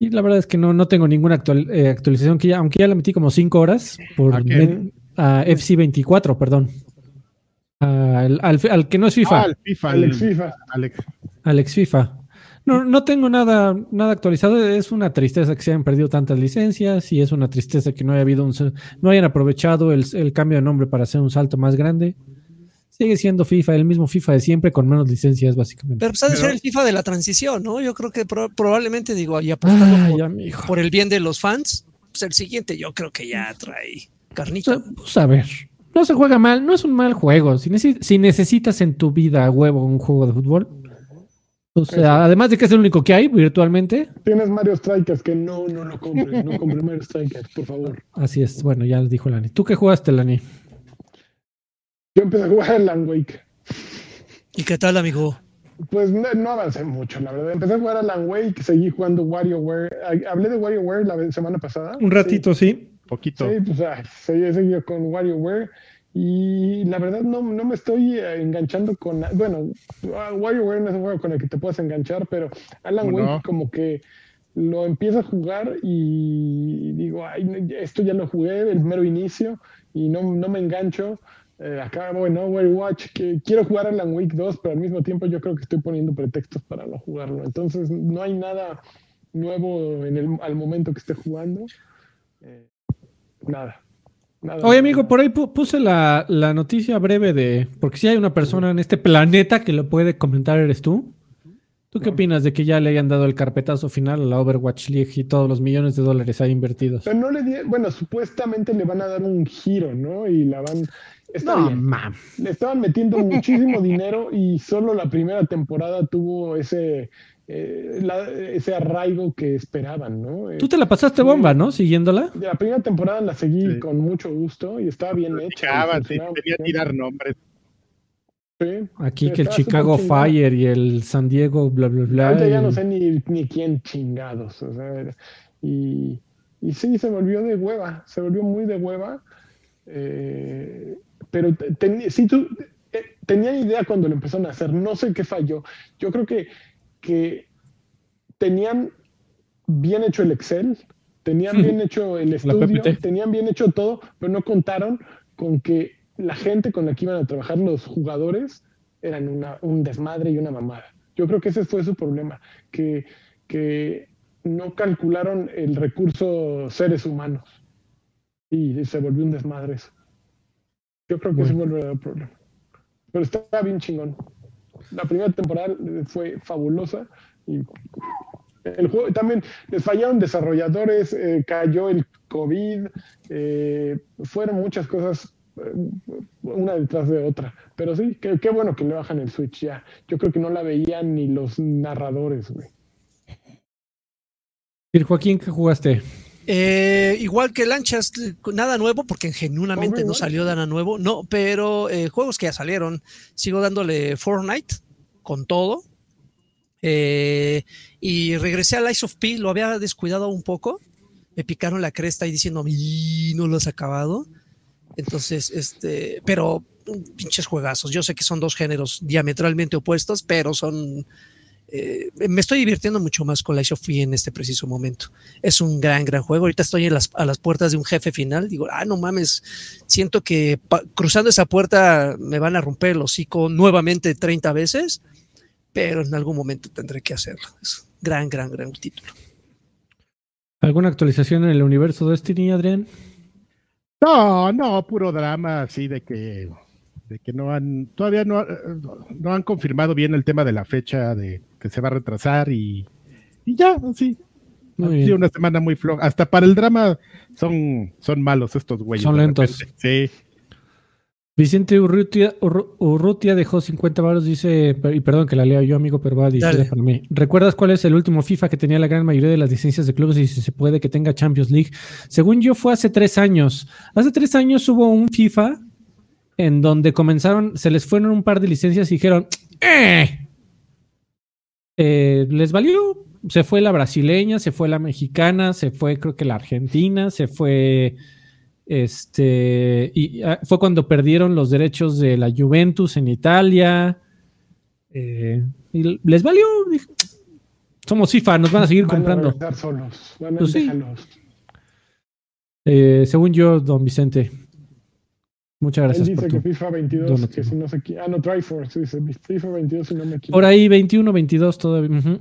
C: Y la verdad es que no, no tengo ninguna actual- eh, actualización, que ya, aunque ya la metí como 5 horas por men- a FC 24, perdón. Al, al- al que no es FIFA.
D: ah, el FIFA.
B: Alex
D: el-
B: FIFA.
D: Alex.
C: Alex FIFA. No, no tengo nada, nada actualizado. Es una tristeza que se hayan perdido tantas licencias y es una tristeza que no haya habido un, no hayan aprovechado el, el cambio de nombre para hacer un salto más grande. Sigue siendo FIFA, el mismo FIFA de siempre con menos licencias, básicamente.
A: Pero pues ha de ser el FIFA de la transición, ¿no? Yo creo que pro- probablemente, digo, y apostando
C: Ay,
A: por, el bien de los fans, pues el siguiente yo creo que ya trae carnita.
C: Pues a ver, no se juega mal, no es un mal juego. Si, necesi- si necesitas en tu vida a huevo un juego de fútbol, o sea, además de que es el único que hay virtualmente,
B: Tienes Mario Strikers, que no, no lo compres. No compres [laughs] Mario Strikers, por favor.
C: así es. Bueno, ya dijo Lani. ¿Tú qué jugaste, Lani?
B: Yo empecé a jugar el Alan Wake.
A: ¿Y qué tal, amigo?
B: Pues no, no avancé mucho, la verdad. Empecé a jugar Alan Wake, seguí jugando WarioWare. Ah, Hablé de WarioWare la vez- semana pasada.
C: Un ratito, sí.
D: Poquito.
B: Sí, pues ay, seguí, seguido con WarioWare. Y la verdad no, no me estoy eh, enganchando con... Bueno, ah, WarioWare no es un juego con el que te puedas enganchar, pero Alan
D: ¿Cómo
B: Wake
D: no?
B: como que lo empiezo a jugar y digo, ay, esto ya lo jugué, el mero inicio, y no, no me engancho. Eh, acá, bueno, Watch, que quiero jugar Alan Wake 2, pero al mismo tiempo yo creo que estoy poniendo pretextos para no jugarlo. Entonces no hay nada nuevo en el, al momento que esté jugando. Eh, nada. Nada
C: Oye, amigo, por ahí pu- puse la, la noticia breve de. Porque si hay una persona en este planeta que lo puede comentar, eres tú. ¿Tú qué opinas de que ya le hayan dado el carpetazo final a la Overwatch League y todos los millones de dólares ahí invertidos?
B: Pero no le di- bueno, supuestamente le van a dar un giro, ¿no? Y la van. Está
C: No, mam.
B: Le estaban metiendo muchísimo [laughs] dinero y solo la primera temporada tuvo ese, eh, la- ese arraigo que esperaban, ¿no? Eh,
C: Tú te la pasaste bomba, ¿no? Siguiéndola.
B: La primera temporada la seguí
D: Sí.
B: con mucho gusto y estaba bien hecha.
D: sí, tenía tirar nombres.
B: Sí.
C: Aquí que el Chicago. Fire y el San Diego, bla, bla, bla.
B: Ahorita ya
C: y-
B: no sé ni, ni quién chingados. O sea, y, y sí, se volvió de hueva, se volvió muy de hueva. eh, pero te- ten- sí, tú, eh, tenía idea cuando lo empezaron a hacer, no sé qué falló. Yo creo que, que tenían bien hecho el Excel, tenían bien [laughs] hecho el estudio, tenían bien hecho todo, pero no contaron con que la gente con la que iban a trabajar los jugadores eran una- un desmadre y una mamada. Yo creo que ese fue su problema, que, que no calcularon el recurso seres humanos y se volvió un desmadre eso. Yo creo que ese fue el verdadero problema. Pero estaba bien chingón. La primera temporada fue fabulosa y el juego también les fallaron desarrolladores, eh, cayó el COVID, eh, fueron muchas cosas eh, una detrás de otra. Pero sí, qué, qué bueno que le bajan el Switch ya. Yo creo que no la veían ni los narradores, güey.
C: Joaquín, ¿qué jugaste?
A: Eh, igual que Lanchas, nada nuevo, porque genuinamente no salió nada nuevo. No, pero eh, juegos que ya salieron. Sigo dándole Fortnite con todo. Eh, y regresé a Lies of P, lo había descuidado un poco. Me picaron la cresta y diciendo, "Y, no lo has acabado. Entonces, este, pero pinches juegazos. Yo sé que son dos géneros diametralmente opuestos, pero son. eh, me estoy divirtiendo mucho más con Lies of P en este preciso momento. Es un gran, gran juego. Ahorita estoy las, a las puertas de un jefe final. Digo, ah, no mames, siento que cruzando esa puerta me van a romper el hocico nuevamente 30 veces, pero en algún momento tendré que hacerlo. Es un gran, gran, gran título.
C: ¿Alguna actualización en el universo Destiny, Adrián?
D: No, no, puro drama, así de que, de que no han, todavía no, no han confirmado bien el tema de la fecha de que se va a retrasar y, y ya, así.
C: Muy
D: Ha
C: bien.
D: sido una semana muy floja. Hasta para el drama son, son malos estos güeyes.
C: Son
D: de
C: lentos.
D: repente. Sí.
C: Vicente Urrutia, Urru- Urrutia dejó 50 baros, dice, y perdón que la lea yo, amigo, pero va
A: Dale.
C: para mí. ¿Recuerdas cuál es el último FIFA que tenía la gran mayoría de las licencias de clubes y si se puede que tenga Champions League? Según yo, fue hace tres años. Hace tres años hubo un FIFA en donde comenzaron, se les fueron un par de licencias y dijeron, ¡eh! Eh, les valió. Se fue la brasileña, se fue la mexicana, se fue creo que la argentina, se fue este y ah, fue cuando perdieron los derechos de la Juventus en Italia. eh, y les valió. Somos FIFA, nos van a seguir
B: Van a
C: comprando.
B: regresar solos. Van a
C: Pues sí. Eh, según yo, don Vicente. Muchas
B: Él
C: gracias
B: dice
C: por
B: que
C: tu.
B: FIFA 22,
C: donativo.
B: que si no se Ah, no, Triforce, dice FIFA 22 si no me equivoco.
C: Por ahí 21, 22 todavía. ujú.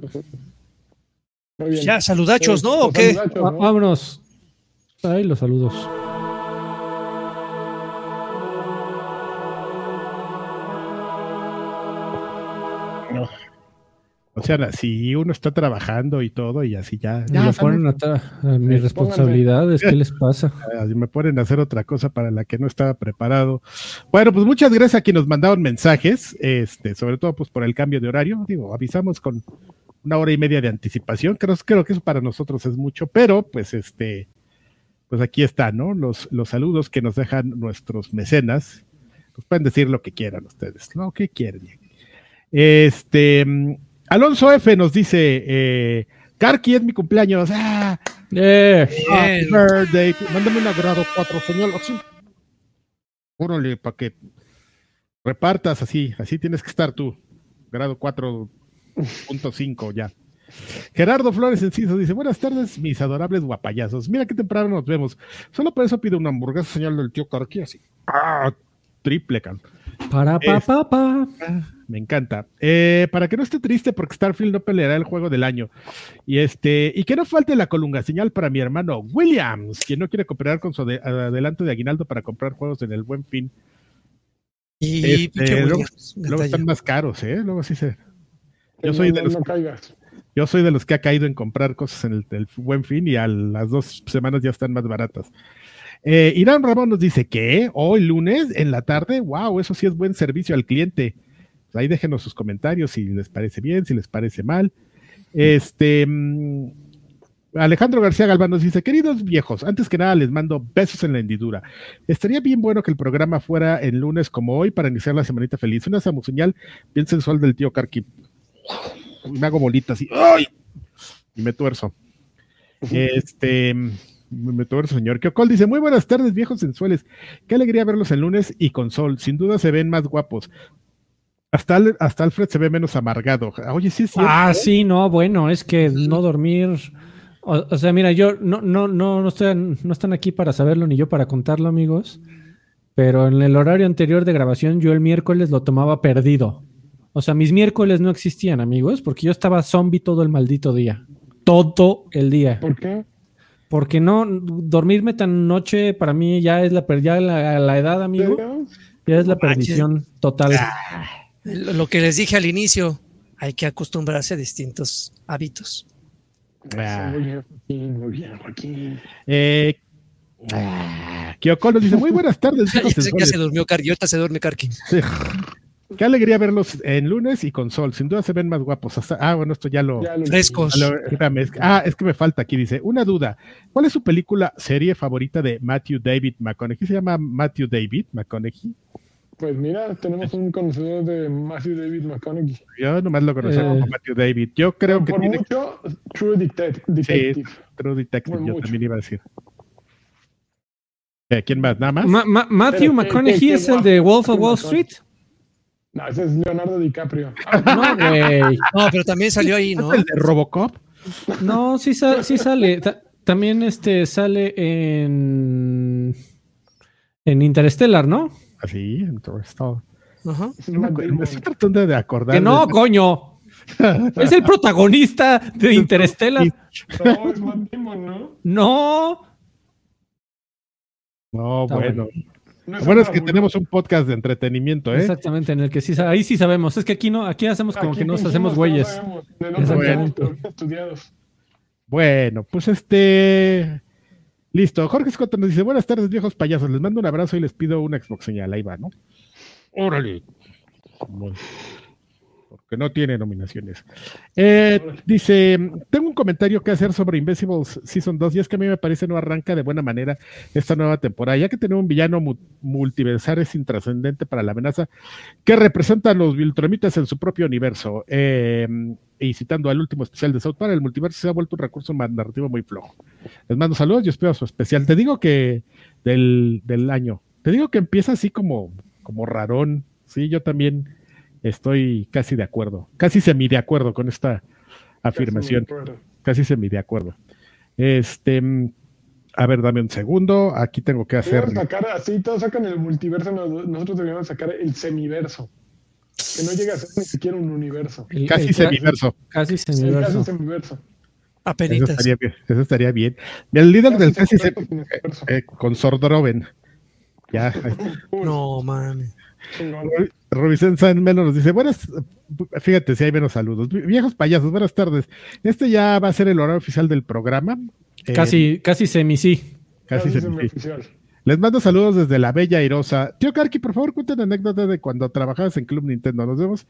B: Muy bien.
A: Ya, saludachos,
B: Eh,
A: ¿no? ¿O
B: los
A: qué?
B: saludachos, ¿no?
C: vámonos. Ahí los saludos.
D: O sea, si uno está trabajando y todo y así ya, ya
C: lo
D: estamos-
C: ponen atrás. a mis
B: Eh,
C: responsabilidades, ¿qué les pasa? [laughs]
D: Ah, me ponen a hacer otra cosa para la que no estaba preparado. Bueno, pues muchas gracias a quienes nos mandaron mensajes, este, sobre todo pues por el cambio de horario. Digo, avisamos con una hora y media de anticipación. Creo, creo que eso para nosotros es mucho, pero pues este, pues aquí está, ¿no? Los, los saludos que nos dejan nuestros mecenas. Pues pueden decir lo que quieran ustedes, ¿no? ¿Qué quieren? Este, Alonso F nos dice, eh, Karki es mi cumpleaños. ¡Ah!
C: Eh,
D: Happy birthday. Mándame un grado 4, señor. Así. Órale, para que repartas así. Así tienes que estar tú. Grado 4.5 ya. Gerardo Flores Enciso dice: Buenas tardes, mis adorables guapayazos. Mira qué temprano nos vemos. Solo por eso pido una hamburguesa, señal del tío Carqui, así. ¡Ah! Triple, can.
C: Para pa,
D: Es-
C: pa, pa.
D: Me encanta. Eh, para que no esté triste porque Starfield no peleará el juego del año. Y este, y que no falte la colunga señal para mi hermano Williams, quien no quiere cooperar con su ade- adelanto de aguinaldo para comprar juegos en el buen fin.
A: Y
D: Este, luego- están más caros, ¿eh? Luego sí se. Yo soy
B: no,
D: de los-
B: no caigas.
D: Yo soy de los que ha caído en comprar cosas en el, buen fin y a las dos semanas ya están más baratas. Eh, Irán Ramón nos dice que hoy lunes en la tarde, wow, eso sí es buen servicio al cliente. Ahí déjenos sus comentarios si les parece bien, si les parece mal. Este mm, Alejandro García Galván nos dice, queridos viejos, antes que nada les mando besos en la hendidura. Estaría bien bueno que el programa fuera el lunes como hoy para iniciar la semanita feliz. Una samuseñal bien sensual del tío Karki. Me hago bolitas y ¡ay! Y me tuerzo. Este, me tuerzo, señor. Kyokol dice, muy buenas tardes, viejos sensuales. Qué alegría verlos el lunes y con sol. Sin duda se ven más guapos. Hasta, hasta Alfred se ve menos amargado. Oye, sí cierto.
C: Ah, sí, no, bueno, es que no dormir. O, o sea, mira, yo no, no, no, no, estoy, no están aquí para saberlo ni yo para contarlo, amigos. Pero en el horario anterior de grabación, yo el miércoles lo tomaba perdido. O sea, mis miércoles no existían, amigos, porque yo estaba zombie todo el maldito día. Todo el día.
B: ¿Por qué?
C: Porque no, dormirme tan noche para mí ya es la, ya la, la edad, amigo, ya es la perdición total.
A: Lo lo que les dije al inicio, hay que acostumbrarse a distintos hábitos.
D: Ah.
B: Muy bien, Joaquín, muy bien, Joaquín.
D: Eh, ah, Kyokol nos dice, muy buenas tardes, [laughs]
A: Ya
D: viejos
A: sé que se durmió Karki, ahorita se duerme Karki.
D: Qué alegría verlos en lunes y con sol. Sin duda se ven más guapos. Hasta- ah, bueno, esto ya lo...
B: Ya lo
A: Frescos.
D: Ah, lo- espérame, es que- ah, es que me falta aquí, dice, una duda. ¿Cuál es su película, serie favorita de Matthew David McConaughey? ¿Se llama Matthew David McConaughey?
B: Pues mira, tenemos un conocedor de Matthew David McConaughey.
D: Yo nomás lo conocí
C: Eh.
D: como Matthew David. Yo creo que
B: Por
D: tiene
B: mucho, True Detec- Detective.
D: True Detective,
B: Por
D: yo
B: mucho.
D: también iba a decir. Eh, ¿Quién más? ¿Nada más?
C: Ma- Ma- Matthew
B: Pero, ¿qué-
C: McConaughey
B: qué- qué
C: es el de Wolf of Wall
B: McConaughey.
C: Street.
B: No, ese es Leonardo DiCaprio.
C: No, [laughs] güey.
A: No, pero también salió ahí, ¿no?
D: ¿El de Robocop?
C: No, sí, sa- sí sale. Ta- también este sale en en Interstellar, ¿no?
D: Así, entonces todo.
A: Ajá.
B: Ese es
D: No me acuerdo, me estoy tratando de acordar.
C: Que no, coño. [laughs] Es el protagonista de Interstellar.
B: No, es Matt Damon, ¿no?
C: No.
D: No,
C: Está
D: bueno.
B: No
D: bueno es que tenemos un podcast de entretenimiento, ¿eh?
C: Exactamente, en el que sí ahí sí sabemos. Es que aquí no, aquí hacemos como
B: Aquí
C: que nos hacemos güeyes. Exactamente.
B: estudiados.
D: Bueno, pues este. Listo. Jorge Scott nos dice: Buenas tardes, viejos payasos. Les mando un abrazo y les pido una Xbox señal. Ahí va, ¿no? Órale. Bueno, Porque no tiene nominaciones. Eh, dice: Tengo un comentario que hacer sobre Invincibles Season 2 y es que a mí me parece no arranca de buena manera esta nueva temporada, ya que tener un villano mu- multiversal es intrascendente para la amenaza que representan los Viltromitas en su propio universo. Eh, y citando al último especial de South Park, el multiverso se ha vuelto un recurso ma- narrativo muy flojo. Les mando saludos y espero su especial. Te digo que del, del año, te digo que empieza así como, como rarón. Sí, yo también estoy casi de acuerdo, casi semi de acuerdo con esta afirmación,
B: Casi
D: semi de acuerdo. Este, a ver, dame un segundo. Aquí tengo que hacer.
B: Sacar así, todos sacan el multiverso, no- nosotros deberíamos sacar el semiverso. Que no llega a ser ni siquiera un universo.
C: El-
D: Casi
C: el-
D: semiverso.
C: Casi
B: Sí, casi
C: semiverso.
B: semiverso.
D: Eso
A: Apenitas.
D: estaría bien. Eso estaría bien. El líder del casi se-
B: semiverso, semiverso.
D: eh, con Sordroven. Ya. [laughs]
A: No, mames.
D: Rubicén San Melo nos dice, buenas, fíjate si hay menos saludos. Viejos payasos, buenas tardes. Este ya va a ser el horario oficial del programa. Eh,
C: Casi, casi semi sí.
D: casi
B: Casi
D: se me-
B: semioficial.
D: Les mando saludos desde la bella airosa. Tío Karki, por favor, cuenten anécdota de cuando trabajabas en Club Nintendo. Nos vemos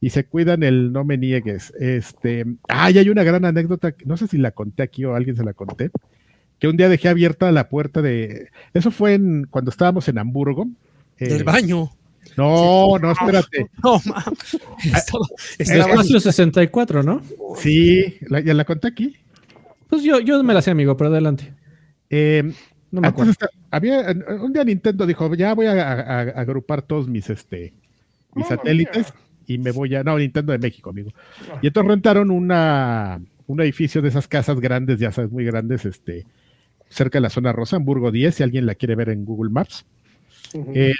D: y se cuidan el no me niegues. Este, ay, hay una gran anécdota, no sé si la conté aquí o alguien se la conté, que un día dejé abierta la puerta de, eso fue en, cuando estábamos en Hamburgo. Eh,
A: Del baño.
D: No, no, espérate. [laughs]
A: No, mames. Estaba-
C: espacio 64, ¿no?
D: Sí, la- ya la conté aquí.
C: Pues yo, yo me la sé, amigo, pero adelante.
D: Eh,
C: No me
D: antes
C: acuerdo.
D: había, un día Nintendo dijo, ya voy a, a- a agrupar todos mis, este, mis
B: Mamma
D: satélites y me voy a, no, Nintendo de México, amigo. Y entonces rentaron una, un edificio de esas casas grandes, ya sabes, muy grandes, este, cerca de la zona rosa, Hamburgo 10, si alguien la quiere ver en Google Maps. Eh,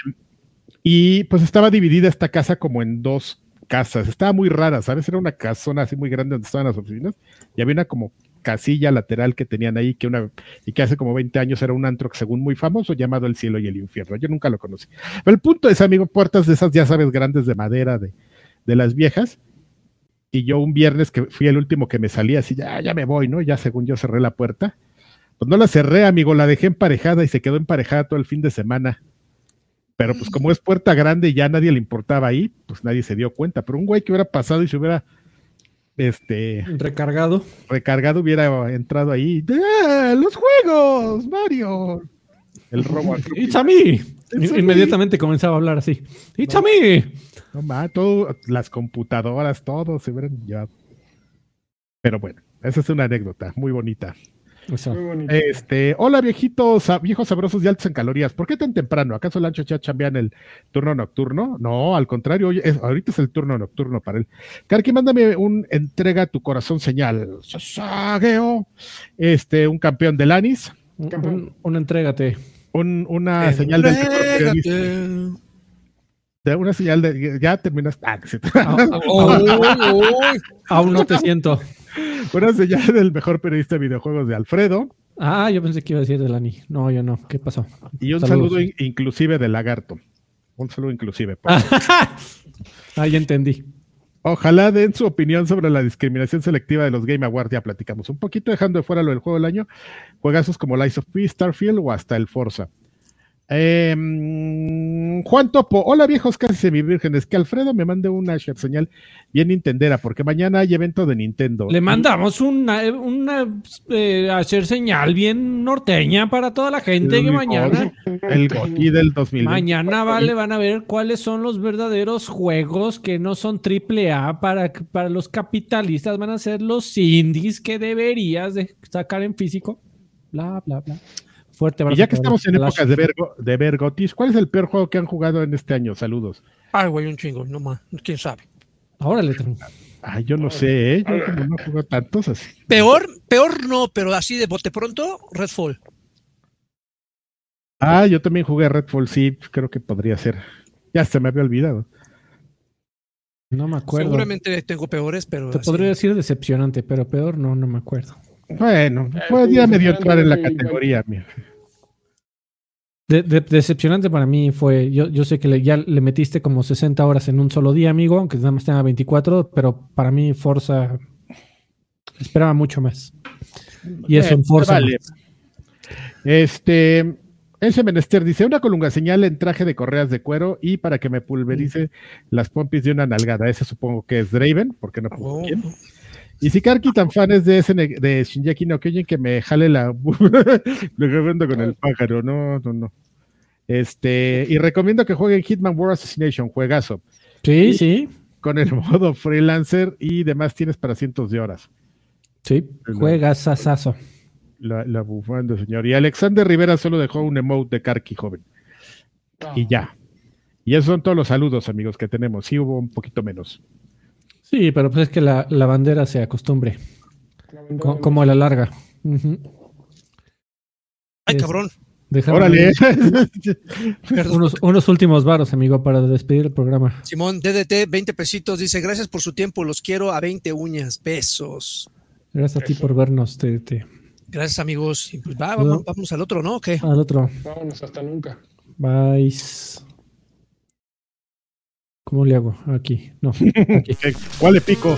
D: y pues estaba dividida esta casa como en dos casas. Estaba muy rara, ¿sabes? Era una casona así muy grande donde estaban las oficinas y había una como casilla lateral que tenían ahí que una y que hace como 20 años era un antro según muy famoso llamado El Cielo y el Infierno. Yo nunca lo conocí. Pero el punto es, amigo, puertas de esas, ya sabes, grandes de madera de, de las viejas. Y yo un viernes que fui el último que me salía, así, ya, ya me voy, ¿no? Ya según yo cerré la puerta. Pues no la cerré, amigo, la dejé emparejada y se quedó emparejada todo el fin de semana. Pero pues como es puerta grande y ya nadie le importaba ahí, pues nadie se dio cuenta. Pero un güey que hubiera pasado y se hubiera este
C: Recargado.
D: recargado hubiera entrado ahí. ¡Ah, los juegos, Mario. El robo.
C: It's a me.
D: It's a
C: Inmediatamente comenzaba a hablar así. It's a me.
D: No todo, las computadoras, todo se hubieran llevado. Pero bueno, esa es una anécdota muy bonita.
C: Eso.
B: Muy bonito.
D: Este, hola viejitos, viejos sabrosos y altos en calorías. ¿Por qué tan temprano? ¿Acaso Lancho ya chambea en el turno nocturno? No, al contrario, hoy es- ahorita es el turno nocturno para él. Karki, mándame un entrega tu corazón señal. Este, un campeón del Anis,
C: Un,
B: Campeón.
C: un- un entrégate.
D: un- una señal del de- una señal de ya terminaste. Ah,
A: Uy, uy.
C: aún no te siento.
D: Una señal del mejor periodista de videojuegos de Alfredo
C: Ah, yo pensé que iba a decir de Lani. No, yo no. ¿Qué pasó?
D: y un
C: Saludos.
D: saludo in- inclusive de Lagarto. Un saludo inclusive. por [laughs]
C: Ah, ya entendí.
D: Ojalá den su opinión sobre la discriminación selectiva de los Game Awards. Ya platicamos un poquito, dejando de fuera lo del juego del año. Juegazos como Lies of P, Starfield o hasta el Forza. Em, Juan Topo, hola viejos casi semivírgenes, que Alfredo me mande una señal bien nintendera, porque mañana hay evento de Nintendo.
C: Le mandamos una, una eh, hacer señal bien norteña para toda la gente
D: El
C: que mañana,
D: El GOTY del 2020.
C: mañana vale, van a ver cuáles son los verdaderos juegos que no son triple A para, para los capitalistas, van a ser los indies que deberías de sacar en físico. Bla, bla, bla. Fuerte
D: Y
C: abrazo
D: ya que estamos en épocas de ver, de ver GOTYs, ¿cuál es el peor juego que han jugado en este año? Saludos.
A: Ay, güey, un chingo, no más, quién sabe.
C: Órale, Tron.
D: Ay, yo no sé, ¿eh? Yo como no juego tantos así.
A: Peor, peor no, pero así de bote pronto, Redfall.
D: Ah, yo también jugué Redfall, sí, creo que podría ser. Ya se me había olvidado.
C: No me acuerdo.
A: Seguramente tengo peores, pero.
C: Te
A: así.
C: podría decir decepcionante, pero peor no, no me acuerdo.
D: Bueno,
B: Eh,
D: pues ya medio entrar en la categoría. mira.
C: De- de- decepcionante para mí fue, yo, yo sé que le- ya le metiste como 60 horas en un solo día, amigo, aunque nada más tenga 24, pero para mí Forza esperaba mucho más. Y eso
D: Eh,
C: en Forza.
D: vale. Este, ese menester dice, una colunga señal en traje de correas de cuero y para que me pulverice las pompis de una nalgada. Ese supongo que es Draven, porque no
A: Oh.
D: Y si Karki tan fan es de ese ne- de Shinjeki no Kyojin que me jale la [laughs] le revendo con el pájaro, no, no, no. Este, y recomiendo que jueguen Hitman World Assassination, juegazo,
C: Sí, sí,
D: con el [laughs] modo freelancer y demás tienes para cientos de horas.
C: sí. Juega sasazo.
D: La, la bufanda, señor. Y Alexander Rivera solo dejó un emote de Karki joven. Y ya. Y esos son todos los saludos, amigos, que tenemos. Sí hubo un poquito menos.
C: Sí, pero pues es que la, la bandera se acostumbre, co- como a la larga.
A: Ay,
C: Es-
A: cabrón.
C: Déjame
D: Órale. [laughs]
C: Unos, unos últimos varos, amigo, para despedir el programa.
A: Simón, DDT, 20 pesitos. Dice, gracias por su tiempo, los quiero a 20 uñas. Besos.
C: Gracias a ti por vernos. Te-
A: Gracias, amigos. Y pues va,
C: No.
A: vamos, vamos al otro, ¿no? ¿O ¿Qué?
C: Al otro.
B: Vámonos hasta nunca.
C: Bye. ¿Cómo le hago? Aquí. No. [laughs] Aquí.
D: ¿Cuál le pico?